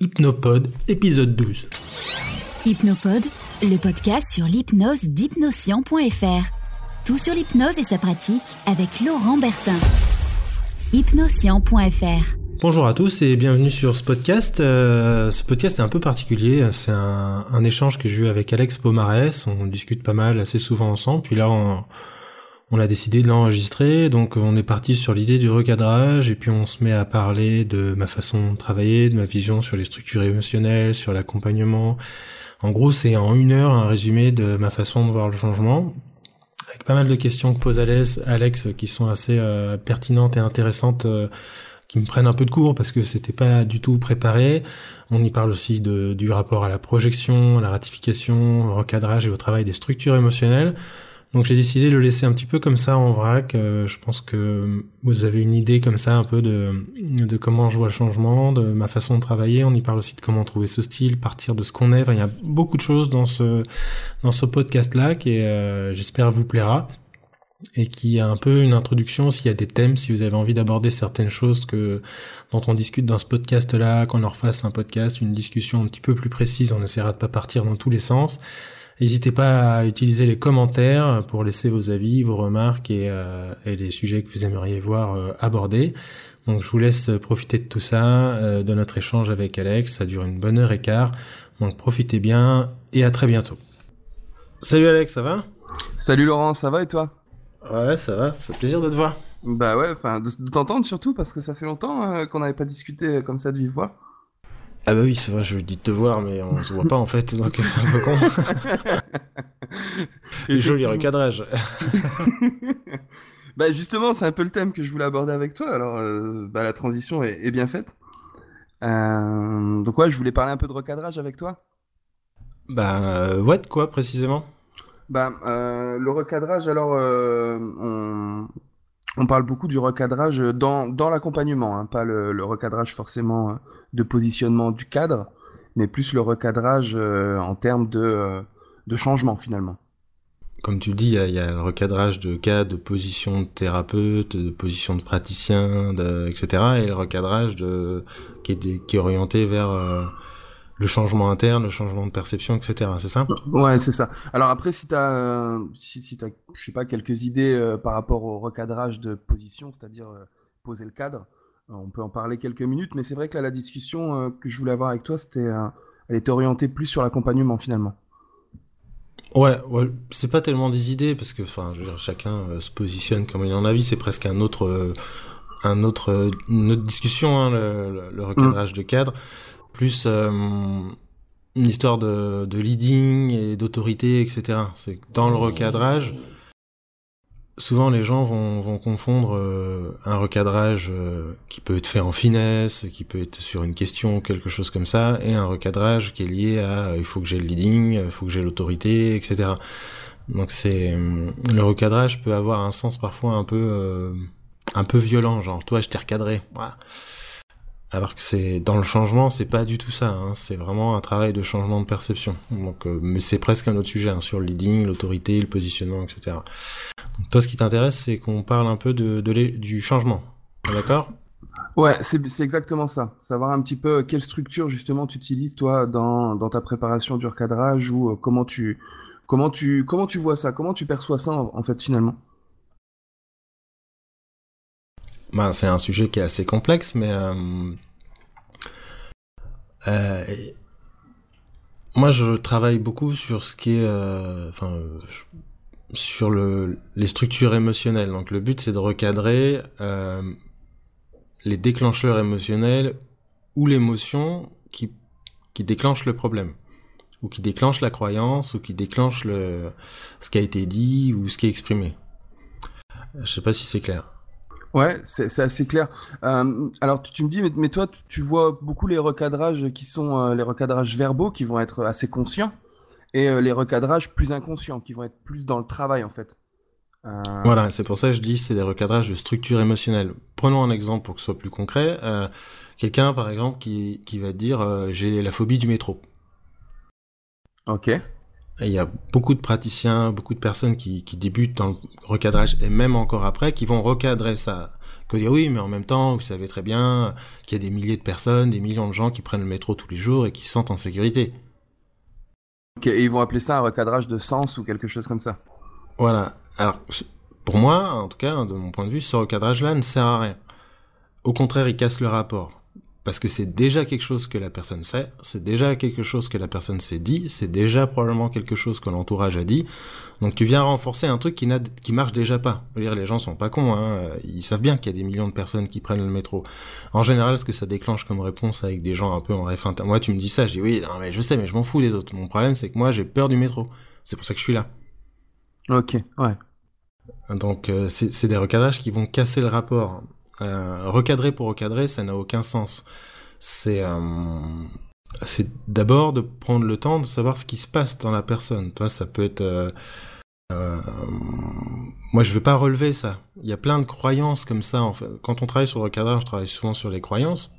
Hypnopode, épisode 12. Hypnopode, le podcast sur l'hypnose d'hypnoscient.fr. Tout sur l'hypnose et sa pratique avec Laurent Bertin. Hypnoscient.fr. Bonjour à tous et bienvenue sur ce podcast. Euh, ce podcast est un peu particulier. C'est un, un échange que j'ai eu avec Alex Pomarès. On discute pas mal, assez souvent ensemble. Puis là, on, on a décidé de l'enregistrer, donc on est parti sur l'idée du recadrage, et puis on se met à parler de ma façon de travailler, de ma vision sur les structures émotionnelles, sur l'accompagnement. En gros, c'est en une heure un résumé de ma façon de voir le changement, avec pas mal de questions que pose Alex, Alex qui sont assez euh, pertinentes et intéressantes, euh, qui me prennent un peu de cours parce que c'était pas du tout préparé. On y parle aussi du rapport à la projection, à la ratification, au recadrage et au travail des structures émotionnelles. Donc j'ai décidé de le laisser un petit peu comme ça en vrac. Euh, je pense que vous avez une idée comme ça un peu de, de comment je vois le changement, de ma façon de travailler. On y parle aussi de comment trouver ce style, partir de ce qu'on est. il y a beaucoup de choses dans ce dans ce podcast là qui euh, j'espère vous plaira et qui a un peu une introduction s'il y a des thèmes, si vous avez envie d'aborder certaines choses que dont on discute dans ce podcast là, qu'on leur fasse un podcast, une discussion un petit peu plus précise. On essaiera de pas partir dans tous les sens. N'hésitez pas à utiliser les commentaires pour laisser vos avis, vos remarques et, euh, les sujets que vous aimeriez voir euh, abordés. Donc je vous laisse profiter de tout ça, euh, de notre échange avec Alex. Ça dure une bonne heure et quart. Donc profitez bien et à très bientôt. Salut Alex, ça va? Salut Laurent, ça va et toi? Ouais, ça va. Ça fait plaisir de te voir. Bah ouais, enfin de, t'entendre surtout parce que ça fait longtemps qu'on n'avait pas discuté comme ça de vive voix. Ah bah oui, c'est vrai, je dis te voir, mais on se voit pas en fait, donc c'est un peu con. Et joli recadrage. bah justement, c'est un peu le thème que je voulais aborder avec toi, alors euh, bah, la transition est, bien faite. Euh, donc ouais, je voulais parler un peu de recadrage avec toi. Bah euh, ouais, quoi précisément? Bah le recadrage, alors on on parle beaucoup du recadrage dans, dans l'accompagnement, hein, pas le, recadrage forcément euh, de positionnement du cadre, mais plus le recadrage euh, en termes de, euh, de changement finalement. Comme tu dis, il y, a le recadrage de cas, de position de thérapeute, de position de praticien, etc. Et le recadrage de, qui est orienté vers le changement interne, le changement de perception, etc. C'est ça? Ouais, c'est ça. Alors après, si tu as, euh, si, si as, je sais pas, quelques idées euh, par rapport au recadrage de position, c'est-à-dire euh, poser le cadre, on peut en parler quelques minutes, mais c'est vrai que là, la discussion que je voulais avoir avec toi, c'était, elle était orientée plus sur l'accompagnement finalement. Ouais, ouais c'est pas tellement des idées parce que, enfin, chacun se positionne comme il en a envie. C'est presque un autre, un autre, une autre discussion, hein, le, le, recadrage de cadre plus euh, une histoire de, leading et d'autorité, etc. C'est dans le recadrage, souvent les gens vont, confondre euh, un recadrage euh, qui peut être fait en finesse, qui peut être sur une question quelque chose comme ça, et un recadrage qui est lié à il faut que j'ai le leading, il faut que j'ai l'autorité, etc. Donc c'est le recadrage peut avoir un sens parfois un peu un peu violent, genre toi je t'ai recadré. Voilà. Alors que c'est dans le changement, c'est pas du tout ça. Hein. C'est vraiment un travail de changement de perception. Donc, euh, mais c'est presque un autre sujet hein, sur le leading, l'autorité, le positionnement, etc. Toi, ce qui t'intéresse, c'est qu'on parle un peu de, du changement. D'accord? Ouais, c'est exactement ça. Savoir un petit peu quelle structure justement tu utilises toi dans, dans ta préparation du recadrage ou euh, comment tu comment tu comment tu vois ça, comment tu perçois ça en fait finalement? Ben, c'est un sujet qui est assez complexe, mais euh, euh, moi je travaille beaucoup sur ce qui euh, sur le, les structures émotionnelles. Donc le but c'est de recadrer les déclencheurs émotionnels ou l'émotion qui qui déclenche le problème ou qui déclenche la croyance ou qui déclenche le ce qui a été dit ou ce qui est exprimé. Je sais pas si c'est clair. Ouais, c'est assez clair. Euh, alors tu, me dis, mais, toi, tu, vois beaucoup les recadrages qui sont euh, les recadrages verbaux qui vont être assez conscients et euh, les recadrages plus inconscients qui vont être plus dans le travail en fait. Voilà, c'est pour ça que je dis c'est des recadrages de structure émotionnelle. Prenons un exemple pour que ce soit plus concret. Quelqu'un par exemple qui, qui va dire j'ai la phobie du métro. Ok il y a beaucoup de praticiens, beaucoup de personnes qui, qui débutent dans le recadrage et même encore après, qui vont recadrer ça, que dire oui, mais en même temps, vous savez très bien qu'il y a des milliers de personnes, des millions de gens qui prennent le métro tous les jours et qui se sentent en sécurité. Ok, et ils vont appeler ça un recadrage de sens ou quelque chose comme ça. Voilà. Alors, pour moi, en tout cas, de mon point de vue, ce recadrage-là ne sert à rien. Au contraire, il casse le rapport parce que c'est déjà quelque chose que la personne sait, c'est déjà quelque chose que la personne s'est dit, c'est déjà probablement quelque chose que l'entourage a dit. Donc tu viens renforcer un truc qui, qui marche déjà pas. Je veux dire, les gens sont pas cons, hein. ils savent bien qu'il y a des millions de personnes qui prennent le métro. En général, ce que ça déclenche comme réponse avec des gens un peu en ref moi tu me dis ça, je dis oui, non, mais je sais, mais je m'en fous des autres. Mon problème, c'est que moi j'ai peur du métro. C'est pour ça que je suis là. Ok, ouais. Donc euh, c'est des recadrages qui vont casser le rapport. Euh, recadrer pour recadrer, ça n'a aucun sens. C'est euh, c'est d'abord de prendre le temps de savoir ce qui se passe dans la personne. Toi, ça peut être euh, moi, je veux pas relever ça. Il y a plein de croyances comme ça. En fait. Quand on travaille sur le recadrage, je travaille souvent sur les croyances.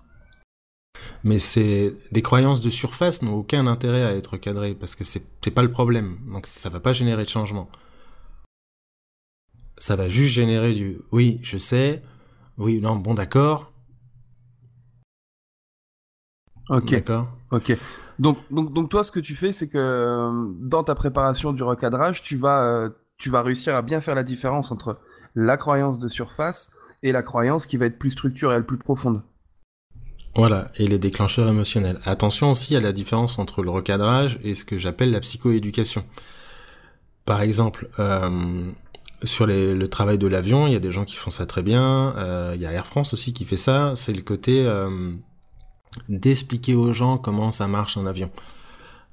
Mais c'est des croyances de surface n'ont aucun intérêt à être recadrées parce que c'est pas le problème. Donc ça va pas générer de changement. Ça va juste générer du oui, je sais, oui, non, bon, d'accord. Ok. D'accord. Ok. Donc, donc, donc, toi, ce que tu fais, c'est que euh, dans ta préparation du recadrage, tu vas, euh, tu vas réussir à bien faire la différence entre la croyance de surface et la croyance qui va être plus structurelle, plus profonde. Voilà, et les déclencheurs émotionnels. Attention aussi à la différence entre le recadrage et ce que j'appelle la psychoéducation. Par exemple, euh, sur le travail de l'avion, il y a des gens qui font ça très bien. Euh, il y a Air France aussi qui fait ça. C'est le côté euh, d'expliquer aux gens comment ça marche un avion.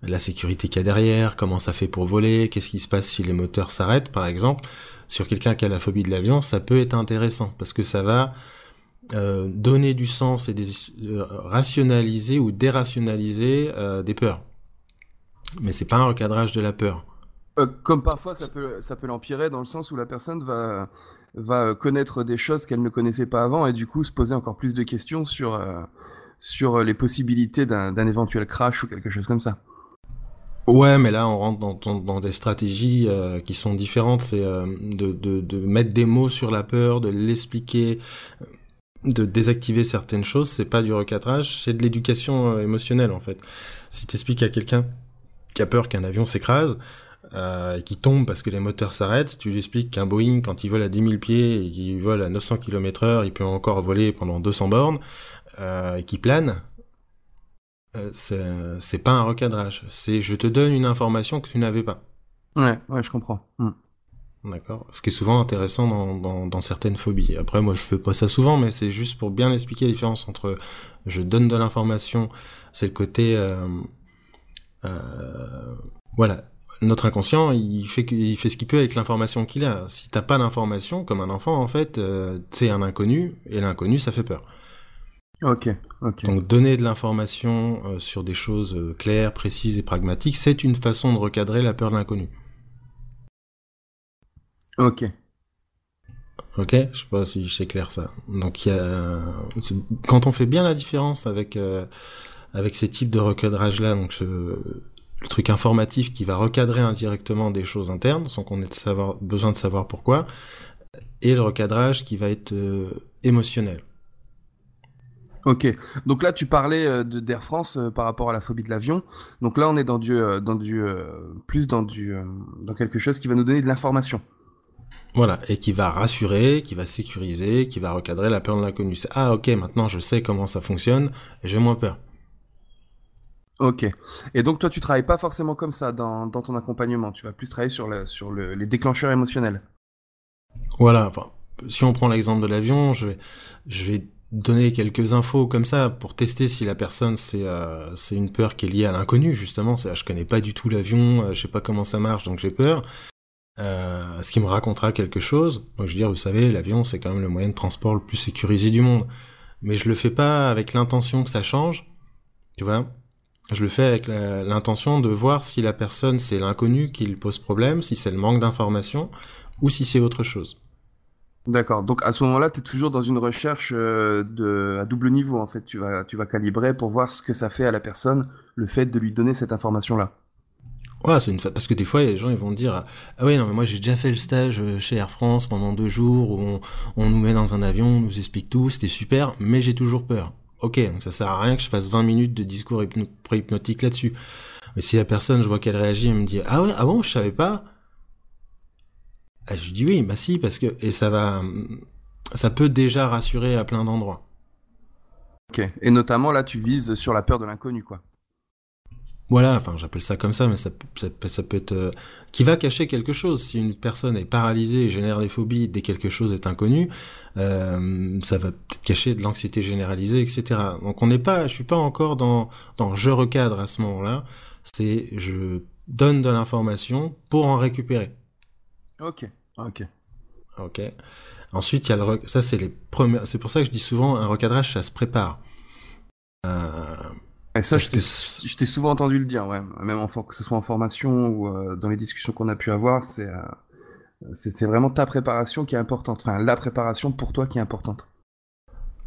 La sécurité qu'il y a derrière, comment ça fait pour voler, qu'est-ce qui se passe si les moteurs s'arrêtent, par exemple. Sur quelqu'un qui a la phobie de l'avion, ça peut être intéressant parce que ça va euh, donner du sens et des, rationaliser ou dérationaliser des peurs. Mais c'est pas un recadrage de la peur. Euh, comme parfois ça peut, l'empirer dans le sens où la personne va, connaître des choses qu'elle ne connaissait pas avant et du coup se poser encore plus de questions sur, euh, les possibilités d'un éventuel crash ou quelque chose comme ça. Ouais, mais là on rentre dans, des stratégies euh, qui sont différentes. C'est de, mettre des mots sur la peur, de l'expliquer, de désactiver certaines choses. C'est pas du recadrage, c'est de l'éducation émotionnelle en fait. Si tu expliques à quelqu'un qui a peur qu'un avion s'écrase, euh, qui tombe parce que les moteurs s'arrêtent, tu lui expliques qu'un Boeing, quand il vole à 10 000 pieds et qu'il vole à 900 km heure, il peut encore voler pendant 200 bornes, euh, et qu'il plane, euh, c'est pas un recadrage. C'est je te donne une information que tu n'avais pas. Ouais, ouais, je comprends. Hmm. D'accord. Ce qui est souvent intéressant dans, dans, dans, certaines phobies. Après, moi, je fais pas ça souvent, mais c'est juste pour bien expliquer la différence entre je donne de l'information, c'est le côté, euh, euh, voilà, notre inconscient, il fait, il fait ce qu'il peut avec l'information qu'il a. Si t'as pas d'information, comme un enfant, en fait, euh, c'est un inconnu, et l'inconnu, ça fait peur. Ok, ok. Donc donner de l'information euh, sur des choses euh, claires, précises et pragmatiques, c'est une façon de recadrer la peur de l'inconnu. Ok. Ok, je sais pas si c'est clair ça. Donc il y a, quand on fait bien la différence avec avec ces types de recadrage là, donc ce, le truc informatif qui va recadrer indirectement des choses internes sans qu'on ait de savoir, besoin de savoir pourquoi, et le recadrage qui va être euh, émotionnel. Ok, donc là tu parlais euh, de d'Air France euh, par rapport à la phobie de l'avion. Donc là on est dans du, dans du plus dans du, dans quelque chose qui va nous donner de l'information. Voilà, et qui va rassurer, qui va sécuriser, qui va recadrer la peur de l'inconnu. Ah ok, maintenant je sais comment ça fonctionne, j'ai moins peur. Ok. Et donc toi, tu travailles pas forcément comme ça dans, ton accompagnement. Tu vas plus travailler sur, les déclencheurs émotionnels. Voilà. si on prend l'exemple de l'avion, je vais, donner quelques infos comme ça pour tester si la personne c'est euh, une peur qui est liée à l'inconnu justement. C'est je connais pas du tout l'avion, euh, je sais pas comment ça marche donc j'ai peur. Euh, ce qui me racontera quelque chose. Donc je veux dire, vous savez, l'avion c'est quand même le moyen de transport le plus sécurisé du monde. Mais je le fais pas avec l'intention que ça change. Tu vois? Je le fais avec l'intention de voir si la personne c'est l'inconnu qui lui pose problème, si c'est le manque d'information ou si c'est autre chose. D'accord. Donc à ce moment-là, tu es toujours dans une recherche euh, de à double niveau en fait. Tu vas tu vas calibrer pour voir ce que ça fait à la personne le fait de lui donner cette information là. Ouais, c'est une parce que des fois, les gens ils vont dire ah oui non mais moi j'ai déjà fait le stage euh, chez Air France pendant deux jours où on, on nous met dans un avion, on nous explique tout, c'était super, mais j'ai toujours peur. Ok, donc ça sert à rien que je fasse 20 minutes de discours hypnotique là-dessus. Mais si la personne, je vois qu'elle réagit, elle me dit ah ouais ah bon je savais pas. Ah, je dis oui bah si parce que et ça va ça peut déjà rassurer à plein d'endroits. Ok et notamment là tu vises sur la peur de l'inconnu quoi. Voilà, enfin j'appelle ça comme ça, mais ça, ça, peut être euh, qui va cacher quelque chose. Si une personne est paralysée et génère des phobies dès quelque chose est inconnu, euh, ça va peut-être cacher de l'anxiété généralisée, etc. Donc on n'est pas, je suis pas encore dans dans je recadre à ce moment-là. C'est je donne de l'information pour en récupérer. Ok, ok, ok. Ensuite il y a le ça c'est les premières. C'est pour ça que je dis souvent un recadrage ça se prépare. Euh, et ça, je t'ai souvent entendu le dire, ouais. Même en, que ce soit en formation ou euh, dans les discussions qu'on a pu avoir, c'est euh, c'est vraiment ta préparation qui est importante. Enfin, la préparation pour toi qui est importante.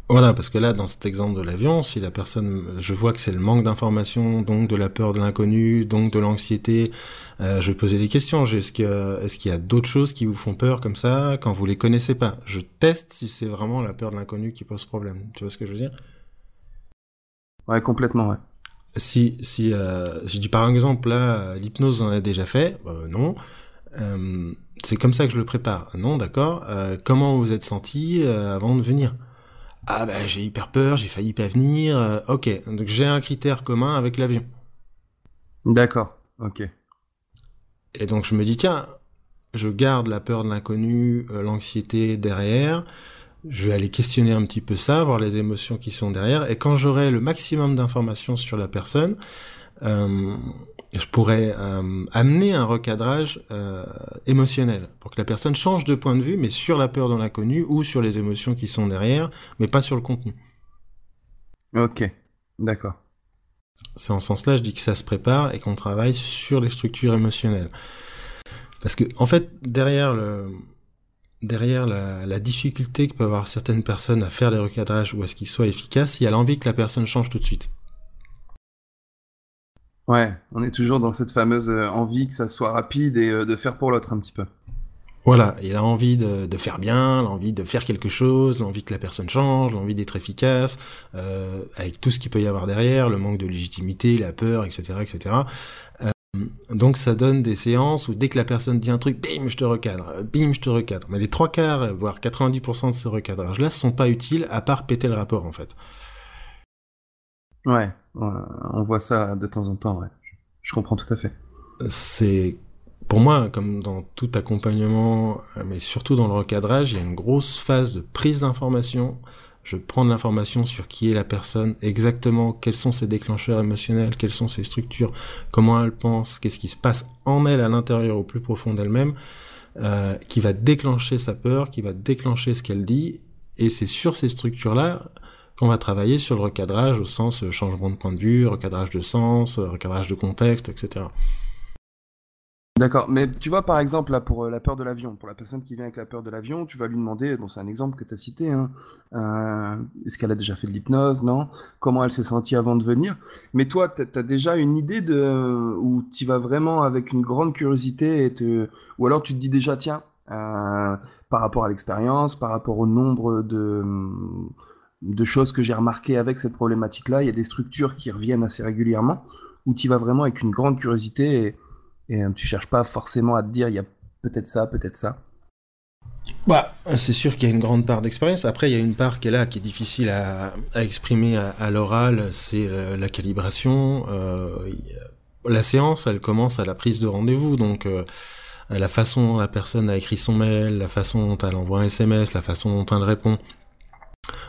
Voilà, parce que là, dans cet exemple de l'avion, si la personne, je vois que c'est le manque d'information, donc de la peur de l'inconnu, donc de l'anxiété, euh, je vais poser des questions. Est-ce qu'il y a, est qu'il y a d'autres choses qui vous font peur comme ça quand vous les connaissez pas? Je teste si c'est vraiment la peur de l'inconnu qui pose problème. Tu vois ce que je veux dire? Ouais, complètement, ouais. Si, si, euh, je dis par exemple là, l'hypnose en a déjà fait, euh, non. Euh, c'est comme ça que je le prépare. Non, d'accord. Euh, comment vous êtes senti avant de venir? Ah bah j'ai hyper peur, j'ai failli pas venir. Ok, donc j'ai un critère commun avec l'avion. D'accord. Ok. Et donc je me dis tiens, je garde la peur de l'inconnu, l'anxiété derrière je vais aller questionner un petit peu ça, voir les émotions qui sont derrière, et quand j'aurai le maximum d'informations sur la personne, euh, je pourrais euh, amener un recadrage euh, émotionnel pour que la personne change de point de vue, mais sur la peur de l'inconnu ou sur les émotions qui sont derrière, mais pas sur le contenu. Ok, d'accord. C'est en ce sens-là, je dis que ça se prépare et qu'on travaille sur les structures émotionnelles. Parce que, en fait, derrière le, derrière la, difficulté que peuvent avoir certaines personnes à faire les recadrages ou à ce qu'ils soient efficaces, il y a l'envie que la personne change tout de suite. Ouais, on est toujours dans cette fameuse euh, envie que ça soit rapide et euh, de faire pour l'autre un petit peu. Voilà, il a envie de, faire bien, l'envie de faire quelque chose, l'envie que la personne change, l'envie d'être efficace, euh, avec tout ce qu'il peut y avoir derrière, le manque de légitimité, la peur, etc., etc. Donc ça donne des séances où dès que la personne dit un truc, bim, je te recadre, bim, je te recadre. Mais les trois quarts, voire 90% de ces recadrages-là sont pas utiles à part péter le rapport en fait. Ouais, on voit ça de temps en temps, ouais. Je comprends tout à fait. C'est pour moi, comme dans tout accompagnement, mais surtout dans le recadrage, il y a une grosse phase de prise d'information je prends de l'information sur qui est la personne, exactement quels sont ses déclencheurs émotionnels, quelles sont ses structures, comment elle pense, qu'est-ce qui se passe en elle à l'intérieur au plus profond d'elle-même, euh, qui va déclencher sa peur, qui va déclencher ce qu'elle dit, et c'est sur ces structures-là qu'on va travailler sur le recadrage au sens euh, changement de point de vue, recadrage de sens, euh, recadrage de contexte, etc. D'accord, mais tu vois par exemple là pour euh, la peur de l'avion, pour la personne qui vient avec la peur de l'avion, tu vas lui demander, bon c'est un exemple que tu as cité, hein, euh, est-ce qu'elle a déjà fait de l'hypnose, non Comment elle s'est sentie avant de venir Mais toi, tu as, déjà une idée de où tu vas vraiment avec une grande curiosité et ou alors tu te dis déjà tiens, euh, par rapport à l'expérience, par rapport au nombre de de choses que j'ai remarquées avec cette problématique-là, il y a des structures qui reviennent assez régulièrement, où tu vas vraiment avec une grande curiosité et et euh, tu cherches pas forcément à te dire, il y a peut-être ça, peut-être ça. Bah, c'est sûr qu'il y a une grande part d'expérience. Après, il y a une part qui est là, qui est difficile à, exprimer à, l'oral, c'est la, calibration. Euh, la séance, elle commence à la prise de rendez-vous, donc euh, la façon dont la personne a écrit son mail, la façon dont elle envoie un SMS, la façon dont elle répond,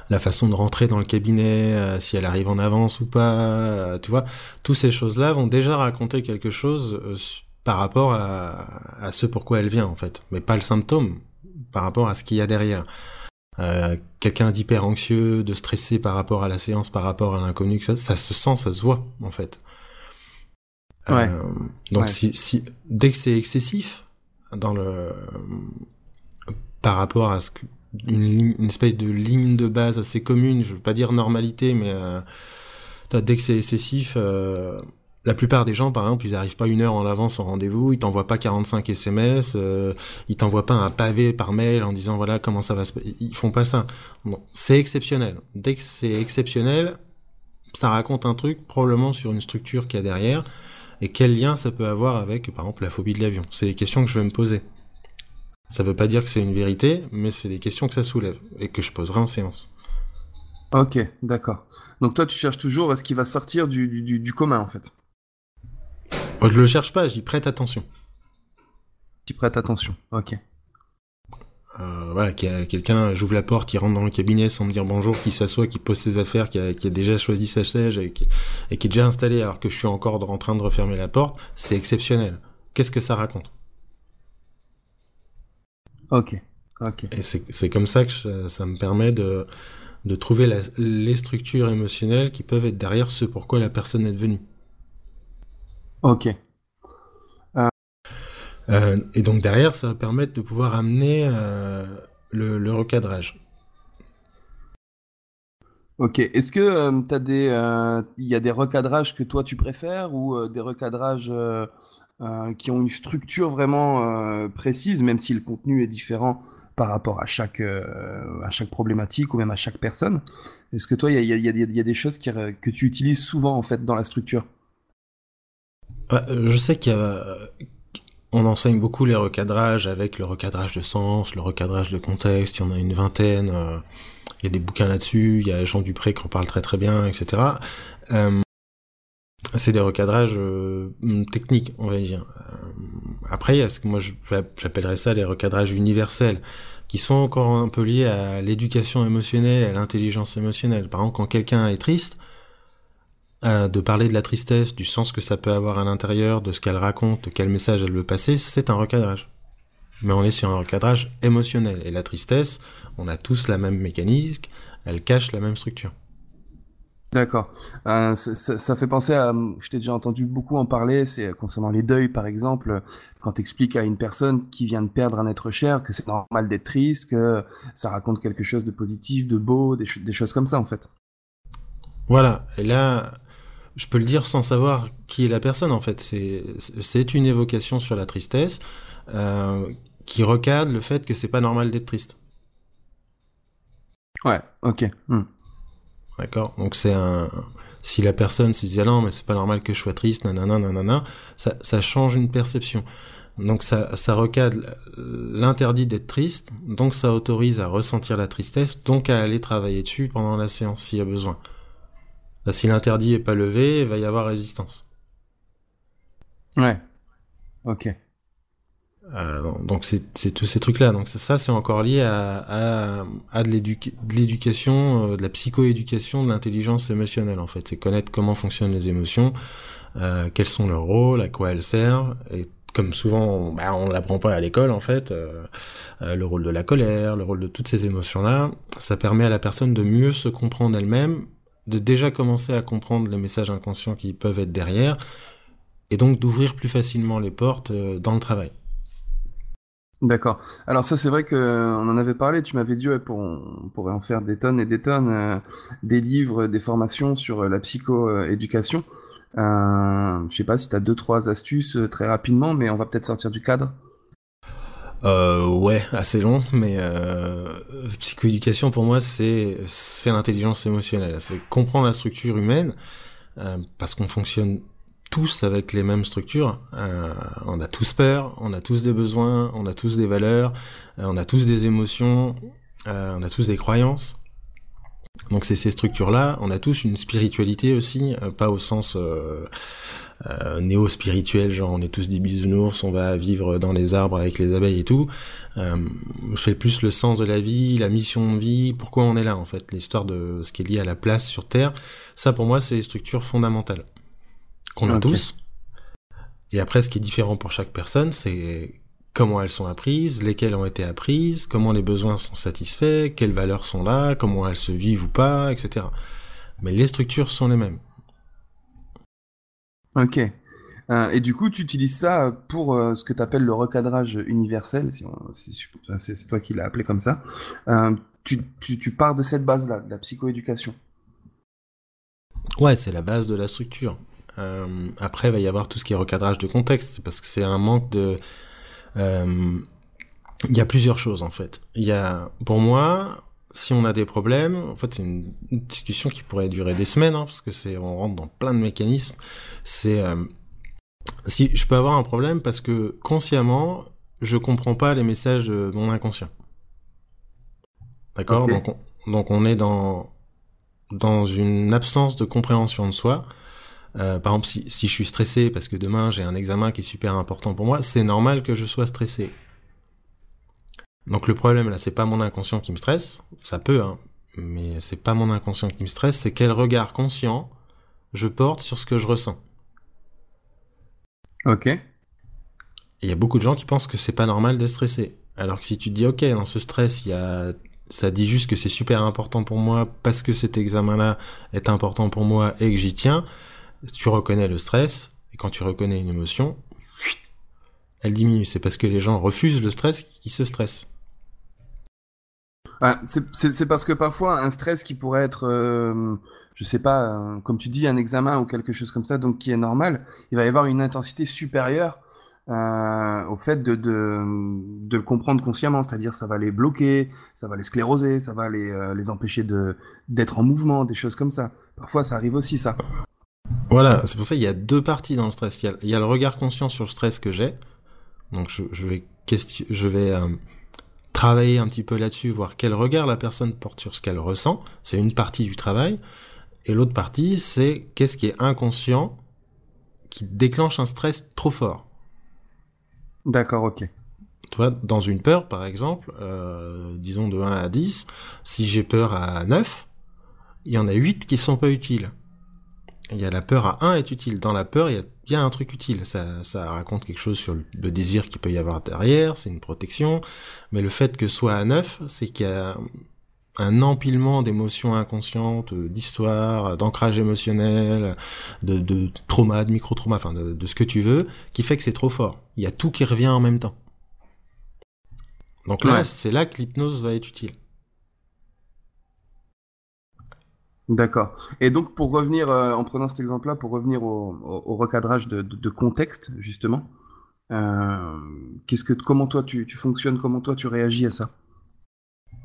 la façon de rentrer dans le cabinet, si elle arrive en avance ou pas, tu vois, toutes ces choses-là vont déjà raconter quelque chose par rapport à, ce pourquoi elle vient en fait, mais pas le symptôme, par rapport à ce qu'il y a derrière. Euh, quelqu'un d'hyper anxieux, de stressé par rapport à la séance, par rapport à l'inconnu, ça, ça se sent, ça se voit en fait. Ouais. Euh, donc Si, si, dès que c'est excessif dans le par rapport à ce que une, espèce de ligne de base assez commune, je veux pas dire normalité, mais euh, dès que c'est excessif, la plupart des gens, par exemple, ils n'arrivent pas une heure en avance au rendez-vous, ils t'envoient pas 45 SMS, euh, ils t'envoient pas un pavé par mail en disant voilà comment ça va se Ils font pas ça. C'est exceptionnel. Dès que c'est exceptionnel, ça raconte un truc probablement sur une structure qu'il y a derrière et quel lien ça peut avoir avec, par exemple, la phobie de l'avion. C'est des questions que je vais me poser. Ça veut pas dire que c'est une vérité, mais c'est des questions que ça soulève et que je poserai en séance. Ok, d'accord. Donc toi, tu cherches toujours ce qui va sortir du, du, du commun, en fait. Moi, je le cherche pas, j'y prête attention. Tu prêtes attention, ok. Euh, voilà, qu'il y a quelqu'un, j'ouvre la porte, il rentre dans le cabinet sans me dire bonjour, qui s'assoit, qui pose ses affaires, qui a, déjà choisi sa chaise et qui, est déjà installé alors que je suis encore en train de refermer la porte, c'est exceptionnel. Qu'est-ce que ça raconte? Ok, ok. Et c'est comme ça que ça, me permet de, de trouver les structures émotionnelles qui peuvent être derrière ce pourquoi la personne est venue. Ok. Euh, et donc derrière, ça va permettre de pouvoir amener euh, le, recadrage. Ok. Est-ce que euh, tu as des, il y a des recadrages que toi tu préfères ou des recadrages qui ont une structure vraiment précise, même si le contenu est différent par rapport à chaque, à chaque problématique ou même à chaque personne? Est-ce que toi, il y a, y a, des choses que tu utilises souvent en fait dans la structure? Je sais qu'il y a, on enseigne beaucoup les recadrages avec le recadrage de sens, le recadrage de contexte, il y en a une vingtaine, euh, il y a des bouquins là-dessus, il y a Jean Dupré qui en parle très très bien, etc. Euh, c'est des recadrages euh, techniques, on va dire. après, il y a ce que moi j'appellerais ça les recadrages universels, qui sont encore un peu liés à l'éducation émotionnelle, à l'intelligence émotionnelle. Par exemple, quand quelqu'un est triste, euh, de parler de la tristesse, du sens que ça peut avoir à l'intérieur, de ce qu'elle raconte, de quel message elle veut passer, c'est un recadrage. Mais on est sur un recadrage émotionnel. Et la tristesse, on a tous la même mécanisme, elle cache la même structure. D'accord. Euh, ça, fait penser à, je t'ai déjà entendu beaucoup en parler, c'est concernant les deuils par exemple, quand tu expliques à une personne qui vient de perdre un être cher que c'est normal d'être triste, que ça raconte quelque chose de positif, de beau, des, des choses comme ça en fait. Voilà, et là, je peux le dire sans savoir qui est la personne en fait. C'est une évocation sur la tristesse euh, qui recadre le fait que c'est pas normal d'être triste. Ouais, ok. Hmm. D'accord. Donc c'est un. Si la personne se dit ah non mais c'est pas normal que je sois triste, nanana, nanana, ça, ça change une perception. Donc ça, ça recadre l'interdit d'être triste, donc ça autorise à ressentir la tristesse, donc à aller travailler dessus pendant la séance s'il y a besoin. Bah, si l'interdit est pas levé, il va y avoir résistance. Ouais. Ok. Euh, donc c'est tous ces trucs-là. Donc ça, c'est encore lié à, à, de l'éducation, euh, de la psychoéducation, de l'intelligence émotionnelle en fait. C'est connaître comment fonctionnent les émotions, euh, quels sont leurs rôles, à quoi elles servent. Et comme souvent, bah, on l'apprend pas à l'école en fait, le rôle de la colère, le rôle de toutes ces émotions-là, ça permet à la personne de mieux se comprendre elle-même de déjà commencer à comprendre les messages inconscients qui peuvent être derrière, et donc d'ouvrir plus facilement les portes euh, dans le travail. D'accord. Alors ça c'est vrai que on en avait parlé, tu m'avais dit pour, on pourrait en faire des tonnes et des tonnes, euh, des livres, des formations sur euh, la psychoéducation. Euh, je sais pas si tu as deux trois astuces très rapidement, mais on va peut-être sortir du cadre. Euh, ouais, assez long, mais euh, psychoéducation pour moi c'est c'est l'intelligence émotionnelle, c'est comprendre la structure humaine euh, parce qu'on fonctionne tous avec les mêmes structures. Euh, on a tous peur, on a tous des besoins, on a tous des valeurs, euh, on a tous des émotions, on a tous des croyances. Donc c'est ces structures-là. On a tous une spiritualité aussi, pas au sens euh, néo-spirituel, genre on est tous des bisounours, on va vivre dans les arbres avec les abeilles et tout. Euh, c'est plus le sens de la vie, la mission de vie, pourquoi on est là en fait, l'histoire de ce qui est lié à la place sur Terre. Ça pour moi c'est les structures fondamentales qu'on a tous. Et après ce qui est différent pour chaque personne, c'est comment elles sont apprises, lesquelles ont été apprises, comment les besoins sont satisfaits, quelles valeurs sont là, comment elles se vivent ou pas, etc. Mais les structures sont les mêmes. Ok. Euh, et du coup, tu utilises ça pour euh, ce que tu appelles le recadrage universel, si, c'est toi qui l'as appelé comme ça. Euh, tu, tu, pars de cette base-là, de la psychoéducation. Ouais, c'est la base de la structure. après, il va y avoir tout ce qui est recadrage de contexte, parce que c'est un manque de... Il y a plusieurs choses en fait. Il y a, pour moi, si on a des problèmes, en fait, c'est une, discussion qui pourrait durer des semaines, hein, parce que c'est, on rentre dans plein de mécanismes. C'est si je peux avoir un problème parce que consciemment, je comprends pas les messages de mon inconscient. D'accord? Donc, on, donc on est dans dans une absence de compréhension de soi. Euh, par exemple, si, si je suis stressé parce que demain j'ai un examen qui est super important pour moi, c'est normal que je sois stressé. Donc le problème là, c'est pas mon inconscient qui me stresse, ça peut, hein, mais c'est pas mon inconscient qui me stresse, c'est quel regard conscient je porte sur ce que je ressens. Ok. Il y a beaucoup de gens qui pensent que c'est pas normal de stresser. Alors que si tu te dis, ok, dans ce stress, il y a, ça dit juste que c'est super important pour moi parce que cet examen-là est important pour moi et que j'y tiens, tu reconnais le stress, et quand tu reconnais une émotion, elle diminue. C'est parce que les gens refusent le stress qu'ils se stressent. c'est parce que parfois, un stress qui pourrait être, euh, je sais pas, comme tu dis, un examen ou quelque chose comme ça, donc qui est normal, il va y avoir une intensité supérieure euh, au fait de, le comprendre consciemment, c'est-à-dire ça va les bloquer, ça va les scléroser, ça va les, euh, les empêcher d'être en mouvement, des choses comme ça. Parfois, ça arrive aussi, ça. Voilà, c'est pour ça qu'il y a deux parties dans le stress. Il y a, le regard conscient sur le stress que j'ai, donc je, je vais, je vais euh, travailler un petit peu là-dessus, voir quel regard la personne porte sur ce qu'elle ressent. C'est une partie du travail. Et l'autre partie, c'est qu'est-ce qui est inconscient qui déclenche un stress trop fort. D'accord, ok. Tu vois, dans une peur, par exemple, euh, disons de 1 à 10, si j'ai peur à 9, il y en a 8 qui sont pas utiles. Il y a la peur à 1 est utile. Dans la peur, il y a bien un truc utile. Ça, ça raconte quelque chose sur le désir qu'il peut y avoir derrière, c'est une protection. Mais le fait que soit à 9, c'est qu'il y a un empilement d'émotions inconscientes, d'histoires, d'ancrage émotionnel, de, de trauma, de micro-trauma, enfin de, de, ce que tu veux, qui fait que c'est trop fort. Il y a tout qui revient en même temps. Donc là, c'est là que l'hypnose va être utile. D'accord. Et donc pour revenir, euh, en prenant cet exemple-là, pour revenir au, au, recadrage de, de, contexte, justement, euh, qu'est-ce que, comment toi tu, tu fonctionnes, comment toi tu réagis à ça?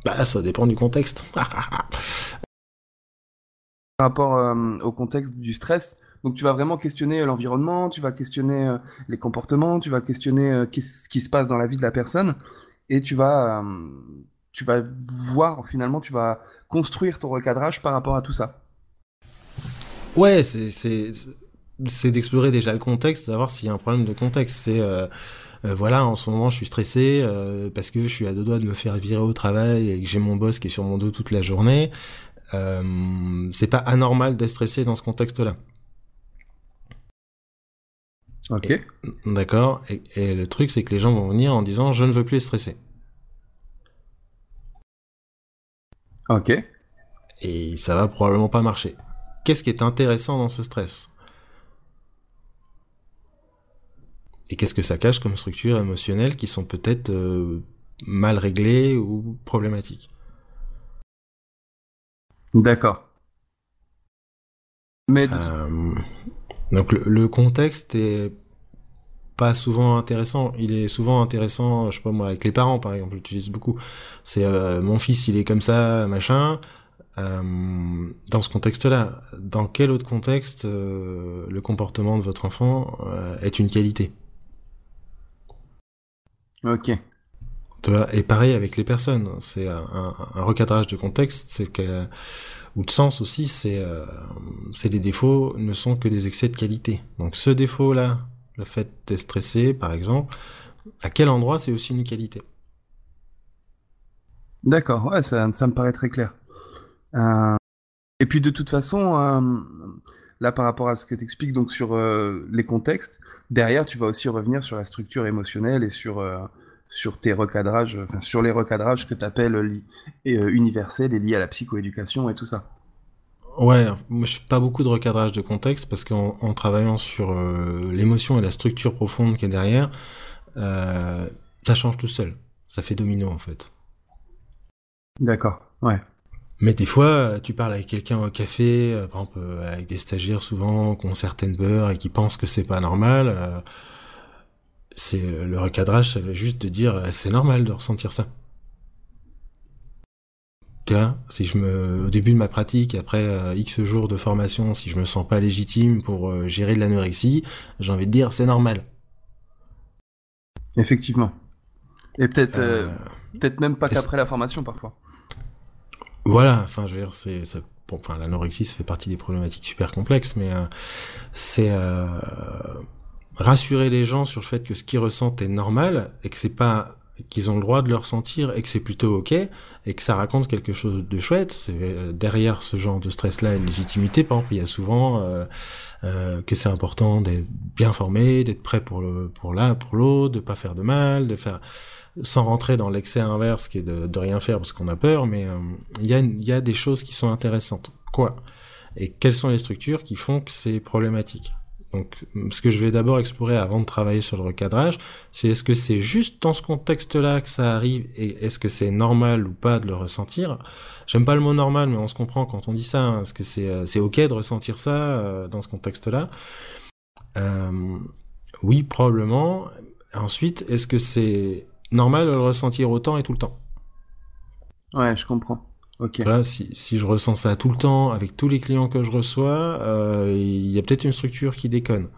Bah, ça dépend du contexte. Par rapport euh, au contexte du stress, donc tu vas vraiment questionner l'environnement, tu vas questionner les comportements, tu vas questionner ce qui se passe dans la vie de la personne, et tu vas, tu vas voir finalement, tu vas construire ton recadrage par rapport à tout ça. Ouais, c'est d'explorer déjà le contexte, savoir s'il y a un problème de contexte. C'est euh, voilà, en ce moment je suis stressé euh, parce que je suis à deux doigts de me faire virer au travail et que j'ai mon boss qui est sur mon dos toute la journée. Euh, c'est pas anormal d'être stressé dans ce contexte-là. Ok. D'accord. Et, le truc, c'est que les gens vont venir en disant je ne veux plus être stressé. Ok. Et ça va probablement pas marcher. Qu'est-ce qui est intéressant dans ce stress? Et qu'est-ce que ça cache comme structures émotionnelles qui sont peut-être euh, mal réglées ou problématiques? D'accord. Mais euh, donc le, contexte est pas souvent intéressant. Il est souvent intéressant, je sais pas moi, avec les parents par exemple, j'utilise beaucoup. C'est euh, mon fils, il est comme ça, machin. dans ce contexte-là, dans quel autre contexte le comportement de votre enfant est une qualité? Ok. et pareil avec les personnes. C'est un, recadrage de contexte, c'est que ou de sens aussi, c'est euh, c'est les défauts ne sont que des excès de qualité. Donc ce défaut-là, le fait d'être stressé, par exemple, à quel endroit c'est aussi une qualité? D'accord, ouais, ça, me paraît très clair. Euh, et puis de toute façon, euh, là par rapport à ce que tu expliques donc sur euh, les contextes, derrière tu vas aussi revenir sur la structure émotionnelle et sur, tes recadrages, enfin sur les recadrages que tu appelles universels et liés à la psychoéducation et tout ça. Ouais, moi je fais pas beaucoup de recadrage de contexte parce qu'en travaillant sur l'émotion et la structure profonde qui est derrière, ça change tout seul. Ça fait domino en fait. D'accord, ouais. Mais des fois, tu parles avec quelqu'un au café, euh, par exemple euh, avec des stagiaires souvent qui ont certaines peurs et qui pensent que c'est pas normal. Euh, c'est le recadrage, ça veut juste te dire c'est normal de ressentir ça. Si je me, au début de ma pratique, après X jours de formation, si je me sens pas légitime pour gérer de l'anorexie, j'ai envie de dire c'est normal. Effectivement. Et peut-être, peut-être même pas qu'après la formation parfois. Voilà, enfin, je veux dire, c'est, bon, enfin, l'anorexie, ça fait partie des problématiques super complexes, mais euh, c'est euh, rassurer les gens sur le fait que ce qu'ils ressentent est normal et que c'est pas qu'ils ont le droit de le ressentir et que c'est plutôt ok et que ça raconte quelque chose de chouette. C'est euh, derrière ce genre de stress-là une légitimité. Par exemple, il y a souvent euh, que c'est important d'être bien formé, d'être prêt pour le pour pour l'autre, de pas faire de mal, de faire sans rentrer dans l'excès inverse qui est de, de, rien faire parce qu'on a peur, mais euh, il y, a, y a des choses qui sont intéressantes. Quoi? Et quelles sont les structures qui font que c'est problématique? Donc, ce que je vais d'abord explorer avant de travailler sur le recadrage, c'est est-ce que c'est juste dans ce contexte-là que ça arrive et est-ce que c'est normal ou pas de le ressentir? J'aime pas le mot normal, mais on se comprend quand on dit ça. Hein. Est-ce que c'est euh, c'est ok de ressentir ça euh, dans ce contexte-là? Euh, Oui, probablement. Ensuite, est-ce que c'est normal de le ressentir autant et tout le temps? Ouais, je comprends. Si, je ressens ça tout le temps avec tous les clients que je reçois, euh, il y a peut-être une structure qui déconne.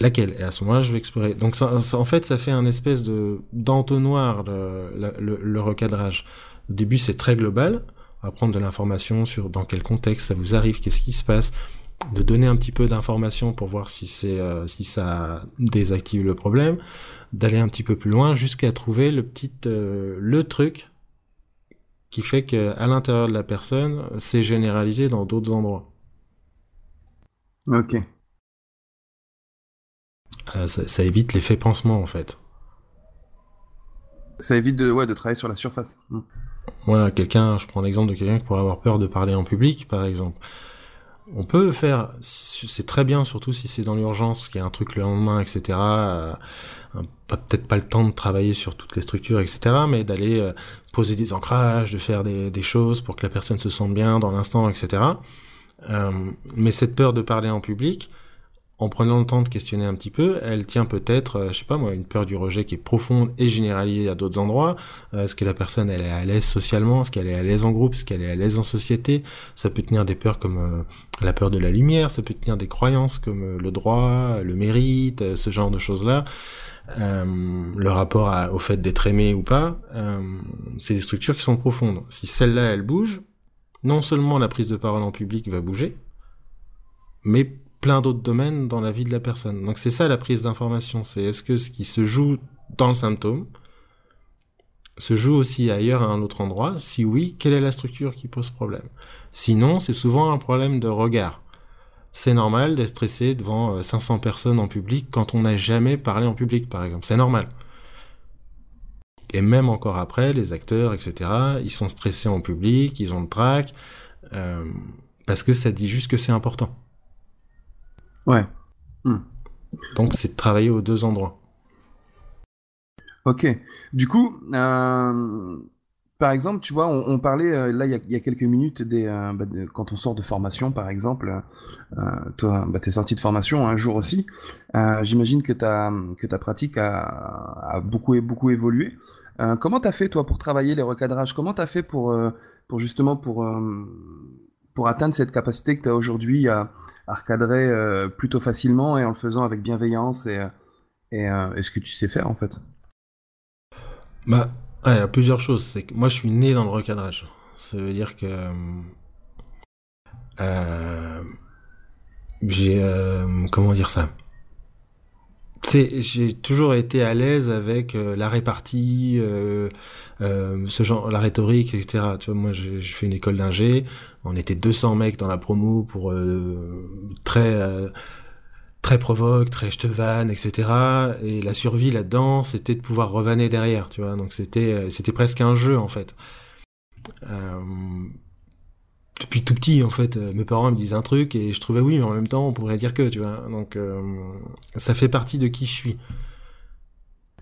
Laquelle? Et à ce moment-là, je vais explorer. Donc, en fait, ça fait un espèce de d'entonnoir le, recadrage. Au début, c'est très global. On va prendre de l'information sur dans quel contexte ça vous arrive, qu'est-ce qui se passe, de donner un petit peu d'informations pour voir si c'est euh, si ça désactive le problème, d'aller un petit peu plus loin jusqu'à trouver le petit euh, le truc qui fait que à l'intérieur de la personne, c'est généralisé dans d'autres endroits. Ok. Euh, ça, évite l'effet pansement en fait. Ça évite de ouais de travailler sur la surface. Voilà, quelqu'un, je prends l'exemple de quelqu'un qui pourrait avoir peur de parler en public, par exemple on peut faire, c'est très bien, surtout si c'est dans l'urgence, qu'il y a un truc le lendemain, etc. Euh, peut-être pas le temps de travailler sur toutes les structures, etc. Mais d'aller euh, poser des ancrages, de faire des, choses pour que la personne se sente bien dans l'instant, etc. Euh, mais cette peur de parler en public, en prenant le temps de questionner un petit peu, elle tient peut-être, euh, je sais pas moi, une peur du rejet qui est profonde et généralisée à d'autres endroits. Euh, est-ce que la personne elle est à l'aise socialement? Est-ce qu'elle est à l'aise en groupe? Est-ce qu'elle est à l'aise en société? Ça peut tenir des peurs comme euh, la peur de la lumière, ça peut tenir des croyances comme le droit, le mérite, ce genre de choses-là. le rapport au fait d'être aimé ou pas, c'est des structures qui sont profondes. Si celle-là elle bouge, non seulement la prise de parole en public va bouger, mais plein d'autres domaines dans la vie de la personne. Donc c'est ça la prise d'information, c'est est-ce que ce qui se joue dans le symptôme se joue aussi ailleurs à un autre endroit? Si oui, quelle est la structure qui pose problème? Sinon, c'est souvent un problème de regard. C'est normal d'être stressé devant 500 euh, personnes en public quand on n'a jamais parlé en public, par exemple. C'est normal. Et même encore après, les acteurs, etc., ils sont stressés en public, ils ont le trac, euh, parce que ça dit juste que c'est important. Ouais. Hmm. Donc c'est de travailler aux deux endroits. Ok. Du coup, euh, par exemple, tu vois, on, parlait euh, là il y, a, quelques minutes des, euh, bah, quand on sort de formation, par exemple. toi, bah, tu es sorti de formation un jour aussi. J'imagine que ta, que ta pratique a, a beaucoup, beaucoup évolué. comment tu as fait, toi, pour travailler les recadrages? Comment tu as fait pour, pour justement pour pour atteindre cette capacité que tu as aujourd'hui à, recadrer euh, plutôt facilement et en le faisant avec bienveillance et, euh, euh, ce que tu sais faire en fait Bah, il y a plusieurs choses. C'est que moi je suis né dans le recadrage. Ça veut dire que j'ai comment dire ça? J'ai toujours été à l'aise avec la répartie, ce genre, la rhétorique, etc. Tu vois, moi, j'ai fait une école d'ingé on était 200 mecs dans la promo pour euh, très euh, très provoque, très je te vanne, etc. Et la survie là-dedans, c'était de pouvoir revanner derrière, tu vois. Donc c'était euh, c'était presque un jeu en fait. Depuis tout petit, en fait, mes parents me disent un truc et je trouvais oui, mais en même temps, on pourrait dire que, tu vois. Donc ça fait partie de qui je suis.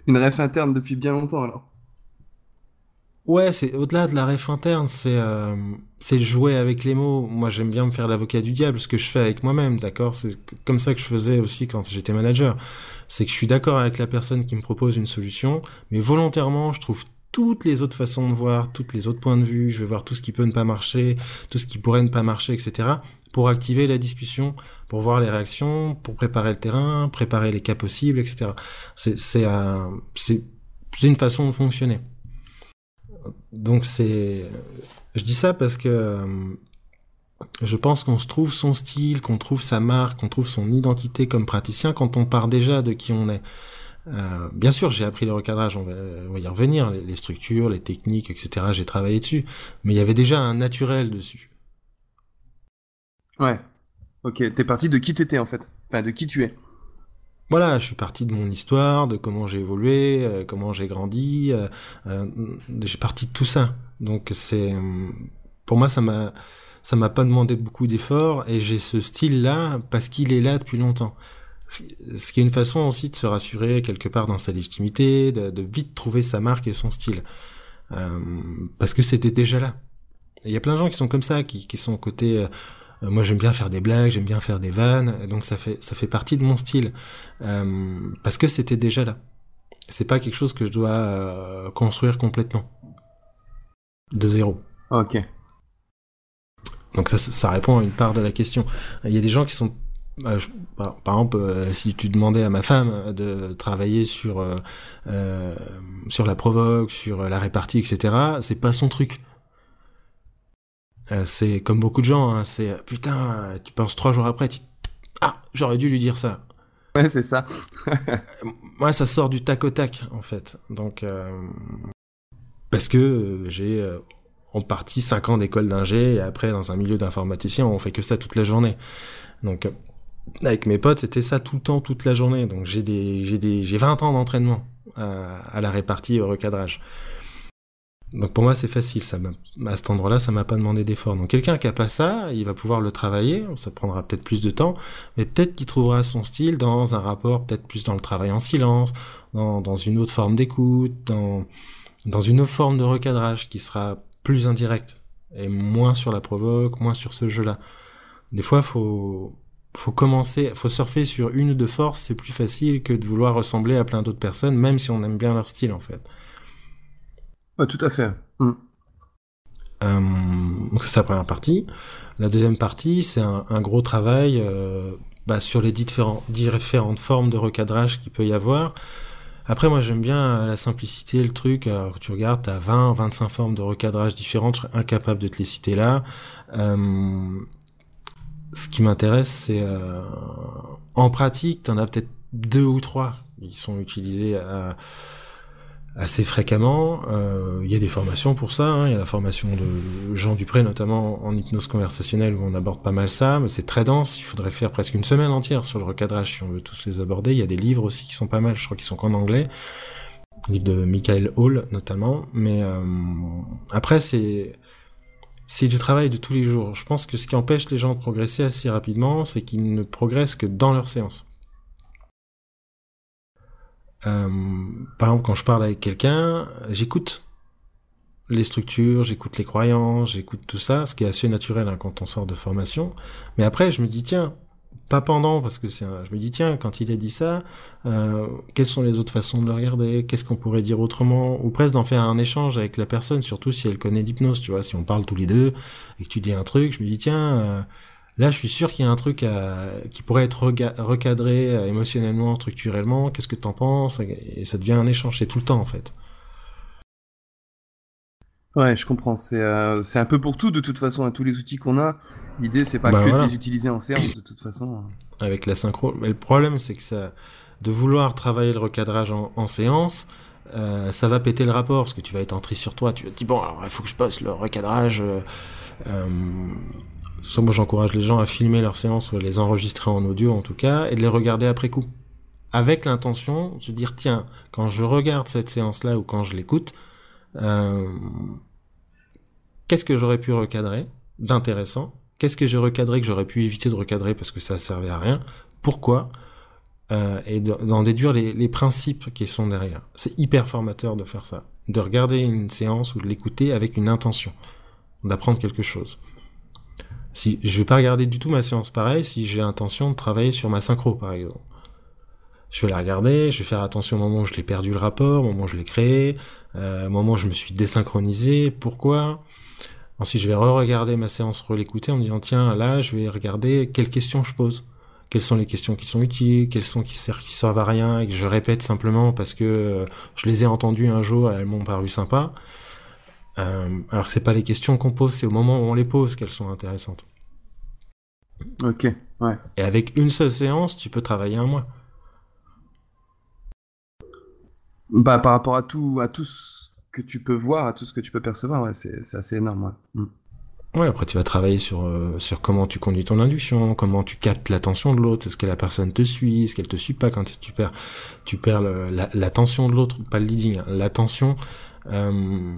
Une ref interne depuis bien longtemps alors. Ouais, c'est au-delà de la ref interne, c'est euh, c'est jouer avec les mots. Moi, j'aime bien me faire l'avocat du diable, ce que je fais avec moi-même, d'accord? C'est comme ça que je faisais aussi quand j'étais manager. C'est que je suis d'accord avec la personne qui me propose une solution, mais volontairement, je trouve toutes les autres façons de voir, toutes les autres points de vue, je vais voir tout ce qui peut ne pas marcher, tout ce qui pourrait ne pas marcher, etc. pour activer la discussion, pour voir les réactions, pour préparer le terrain, préparer les cas possibles, etc. C'est une façon de fonctionner. Donc c'est, je dis ça parce que euh, je pense qu'on se trouve son style, qu'on trouve sa marque, qu'on trouve son identité comme praticien quand on part déjà de qui on est. Euh, bien sûr, j'ai appris le recadrage, on va, y revenir, les, structures, les techniques, etc. J'ai travaillé dessus, mais il y avait déjà un naturel dessus. Ouais. Ok, t'es parti de qui t'étais en fait, enfin de qui tu es? Voilà, je suis parti de mon histoire, de comment j'ai évolué, euh, comment j'ai grandi, euh, euh, j'ai parti de tout ça. Donc c'est, pour moi, ça m'a, ça m'a pas demandé beaucoup d'efforts et j'ai ce style-là parce qu'il est là depuis longtemps. Ce qui est une façon aussi de se rassurer quelque part dans sa légitimité, de, vite trouver sa marque et son style, parce que c'était déjà là. Il y a plein de gens qui sont comme ça, qui, qui sont côté euh, moi, j'aime bien faire des blagues, j'aime bien faire des vannes, donc ça fait ça fait partie de mon style euh, parce que c'était déjà là. C'est pas quelque chose que je dois euh, construire complètement de zéro. Ok. Donc ça, ça répond à une part de la question. Il y a des gens qui sont par, exemple, si tu demandais à ma femme de travailler sur sur la provoque, sur la répartie, etc., c'est pas son truc. Euh, c'est comme beaucoup de gens, hein, c'est putain, tu penses trois jours après, tu ah, j'aurais dû lui dire ça. Ouais, c'est ça. Moi, ça sort du tac au tac, en fait. Donc, euh, parce que euh, j'ai en partie cinq ans d'école d'ingé et après dans un milieu d'informaticien, on fait que ça toute la journée. Donc, avec mes potes, c'était ça tout le temps, toute la journée. Donc, j'ai des, j'ai des, j'ai 20 ans d'entraînement à, à la répartie et au recadrage. Donc pour moi c'est facile, ça à cet endroit-là ça m'a pas demandé d'effort. Donc quelqu'un qui a pas ça, il va pouvoir le travailler, ça prendra peut-être plus de temps, mais peut-être qu'il trouvera son style dans un rapport peut-être plus dans le travail en silence, dans, dans une autre forme d'écoute, dans, dans une autre forme de recadrage qui sera plus indirect et moins sur la provoque, moins sur ce jeu-là. Des fois faut faut commencer, faut surfer sur une ou deux forces, c'est plus facile que de vouloir ressembler à plein d'autres personnes, même si on aime bien leur style en fait tout à fait. Mm. Euh, donc c'est la première partie. La deuxième partie, c'est un, gros travail euh, bah, sur les différents, différentes formes de recadrage qu'il peut y avoir. Après, moi, j'aime bien la simplicité, le truc. Alors, tu regardes, tu as 20, 25 formes de recadrage différentes. Je serais incapable de te les citer là. Euh, ce qui m'intéresse, c'est en pratique, tu en as peut-être deux ou trois qui sont utilisés à, assez fréquemment. Euh, il y a des formations pour ça. Hein. Il y a la formation de Jean Dupré, notamment en hypnose conversationnelle, où on aborde pas mal ça. Mais c'est très dense. Il faudrait faire presque une semaine entière sur le recadrage si on veut tous les aborder. Il y a des livres aussi qui sont pas mal. Je crois qu'ils sont qu'en anglais. Livre de Michael Hall, notamment. Mais euh, après, c'est c'est du travail de tous les jours. Je pense que ce qui empêche les gens de progresser assez rapidement, c'est qu'ils ne progressent que dans leur séance. Euh, par exemple, quand je parle avec quelqu'un, j'écoute les structures, j'écoute les croyances, j'écoute tout ça, ce qui est assez naturel hein, quand on sort de formation. Mais après, je me dis, tiens, pas pendant, parce que c'est je me dis, tiens, quand il a dit ça, euh, quelles sont les autres façons de le regarder? Qu'est-ce qu'on pourrait dire autrement? Ou presque d'en faire un échange avec la personne, surtout si elle connaît l'hypnose, tu vois. Si on parle tous les deux et que tu dis un truc, je me dis, tiens... Euh, Là, je suis sûr qu'il y a un truc qui pourrait être recadré euh, émotionnellement, structurellement. Qu'est-ce que tu en penses? Et ça devient un échange. C'est tout le temps, en fait. Ouais, je comprends. C'est un peu pour tout, de toute façon. à tous les outils qu'on a, l'idée, c'est pas bah, que de les utiliser en séance, de toute façon. Avec la synchro. Mais le problème, c'est que ça, de vouloir travailler le recadrage en, séance, euh, ça va péter le rapport parce que tu vas être en tri sur toi. Tu vas te dire bon, alors il faut que je passe le recadrage. Euh, moi j'encourage les gens à filmer leurs séances ou à les enregistrer en audio en tout cas et de les regarder après coup. Avec l'intention de se dire tiens, quand je regarde cette séance-là ou quand je l'écoute, euh, qu'est-ce que j'aurais pu recadrer d'intéressant Qu'est-ce que j'ai recadré que j'aurais pu éviter de recadrer parce que ça servait à rien Pourquoi euh, Et d'en déduire les, principes qui sont derrière. C'est hyper formateur de faire ça. de regarder une séance ou de l'écouter avec une intention d'apprendre quelque chose. Si je vais pas regarder du tout ma séance pareil si j'ai l'intention de travailler sur ma synchro par exemple. Je vais la regarder, je vais faire attention au moment où je l'ai perdu le rapport, au moment où je l'ai créé, euh, au moment où je me suis désynchronisé, pourquoi. Ensuite, je vais re-regarder ma séance, re-l'écouter en me disant tiens là, je vais regarder quelles questions je pose quelles sont les questions qui sont utiles, quelles sont qui servent, qui servent à rien et que je répète simplement parce que euh, je les ai entendues un jour et elles m'ont paru sympas. Euh, alors que c'est pas les questions qu'on pose, c'est au moment où on les pose qu'elles sont intéressantes. Ok, ouais. Et avec une seule séance, tu peux travailler un mois. Bah par rapport à tout, à tout ce que tu peux voir, à tout ce que tu peux percevoir, ouais, c'est assez énorme. Mm. Ouais, après tu vas travailler sur euh, sur comment tu conduis ton induction, comment tu captes l'attention de l'autre, est-ce que la personne te suit, est-ce qu'elle te suit pas quand tu perds tu perds l'attention de l'autre, pas le leading, hein, l'attention. Euh,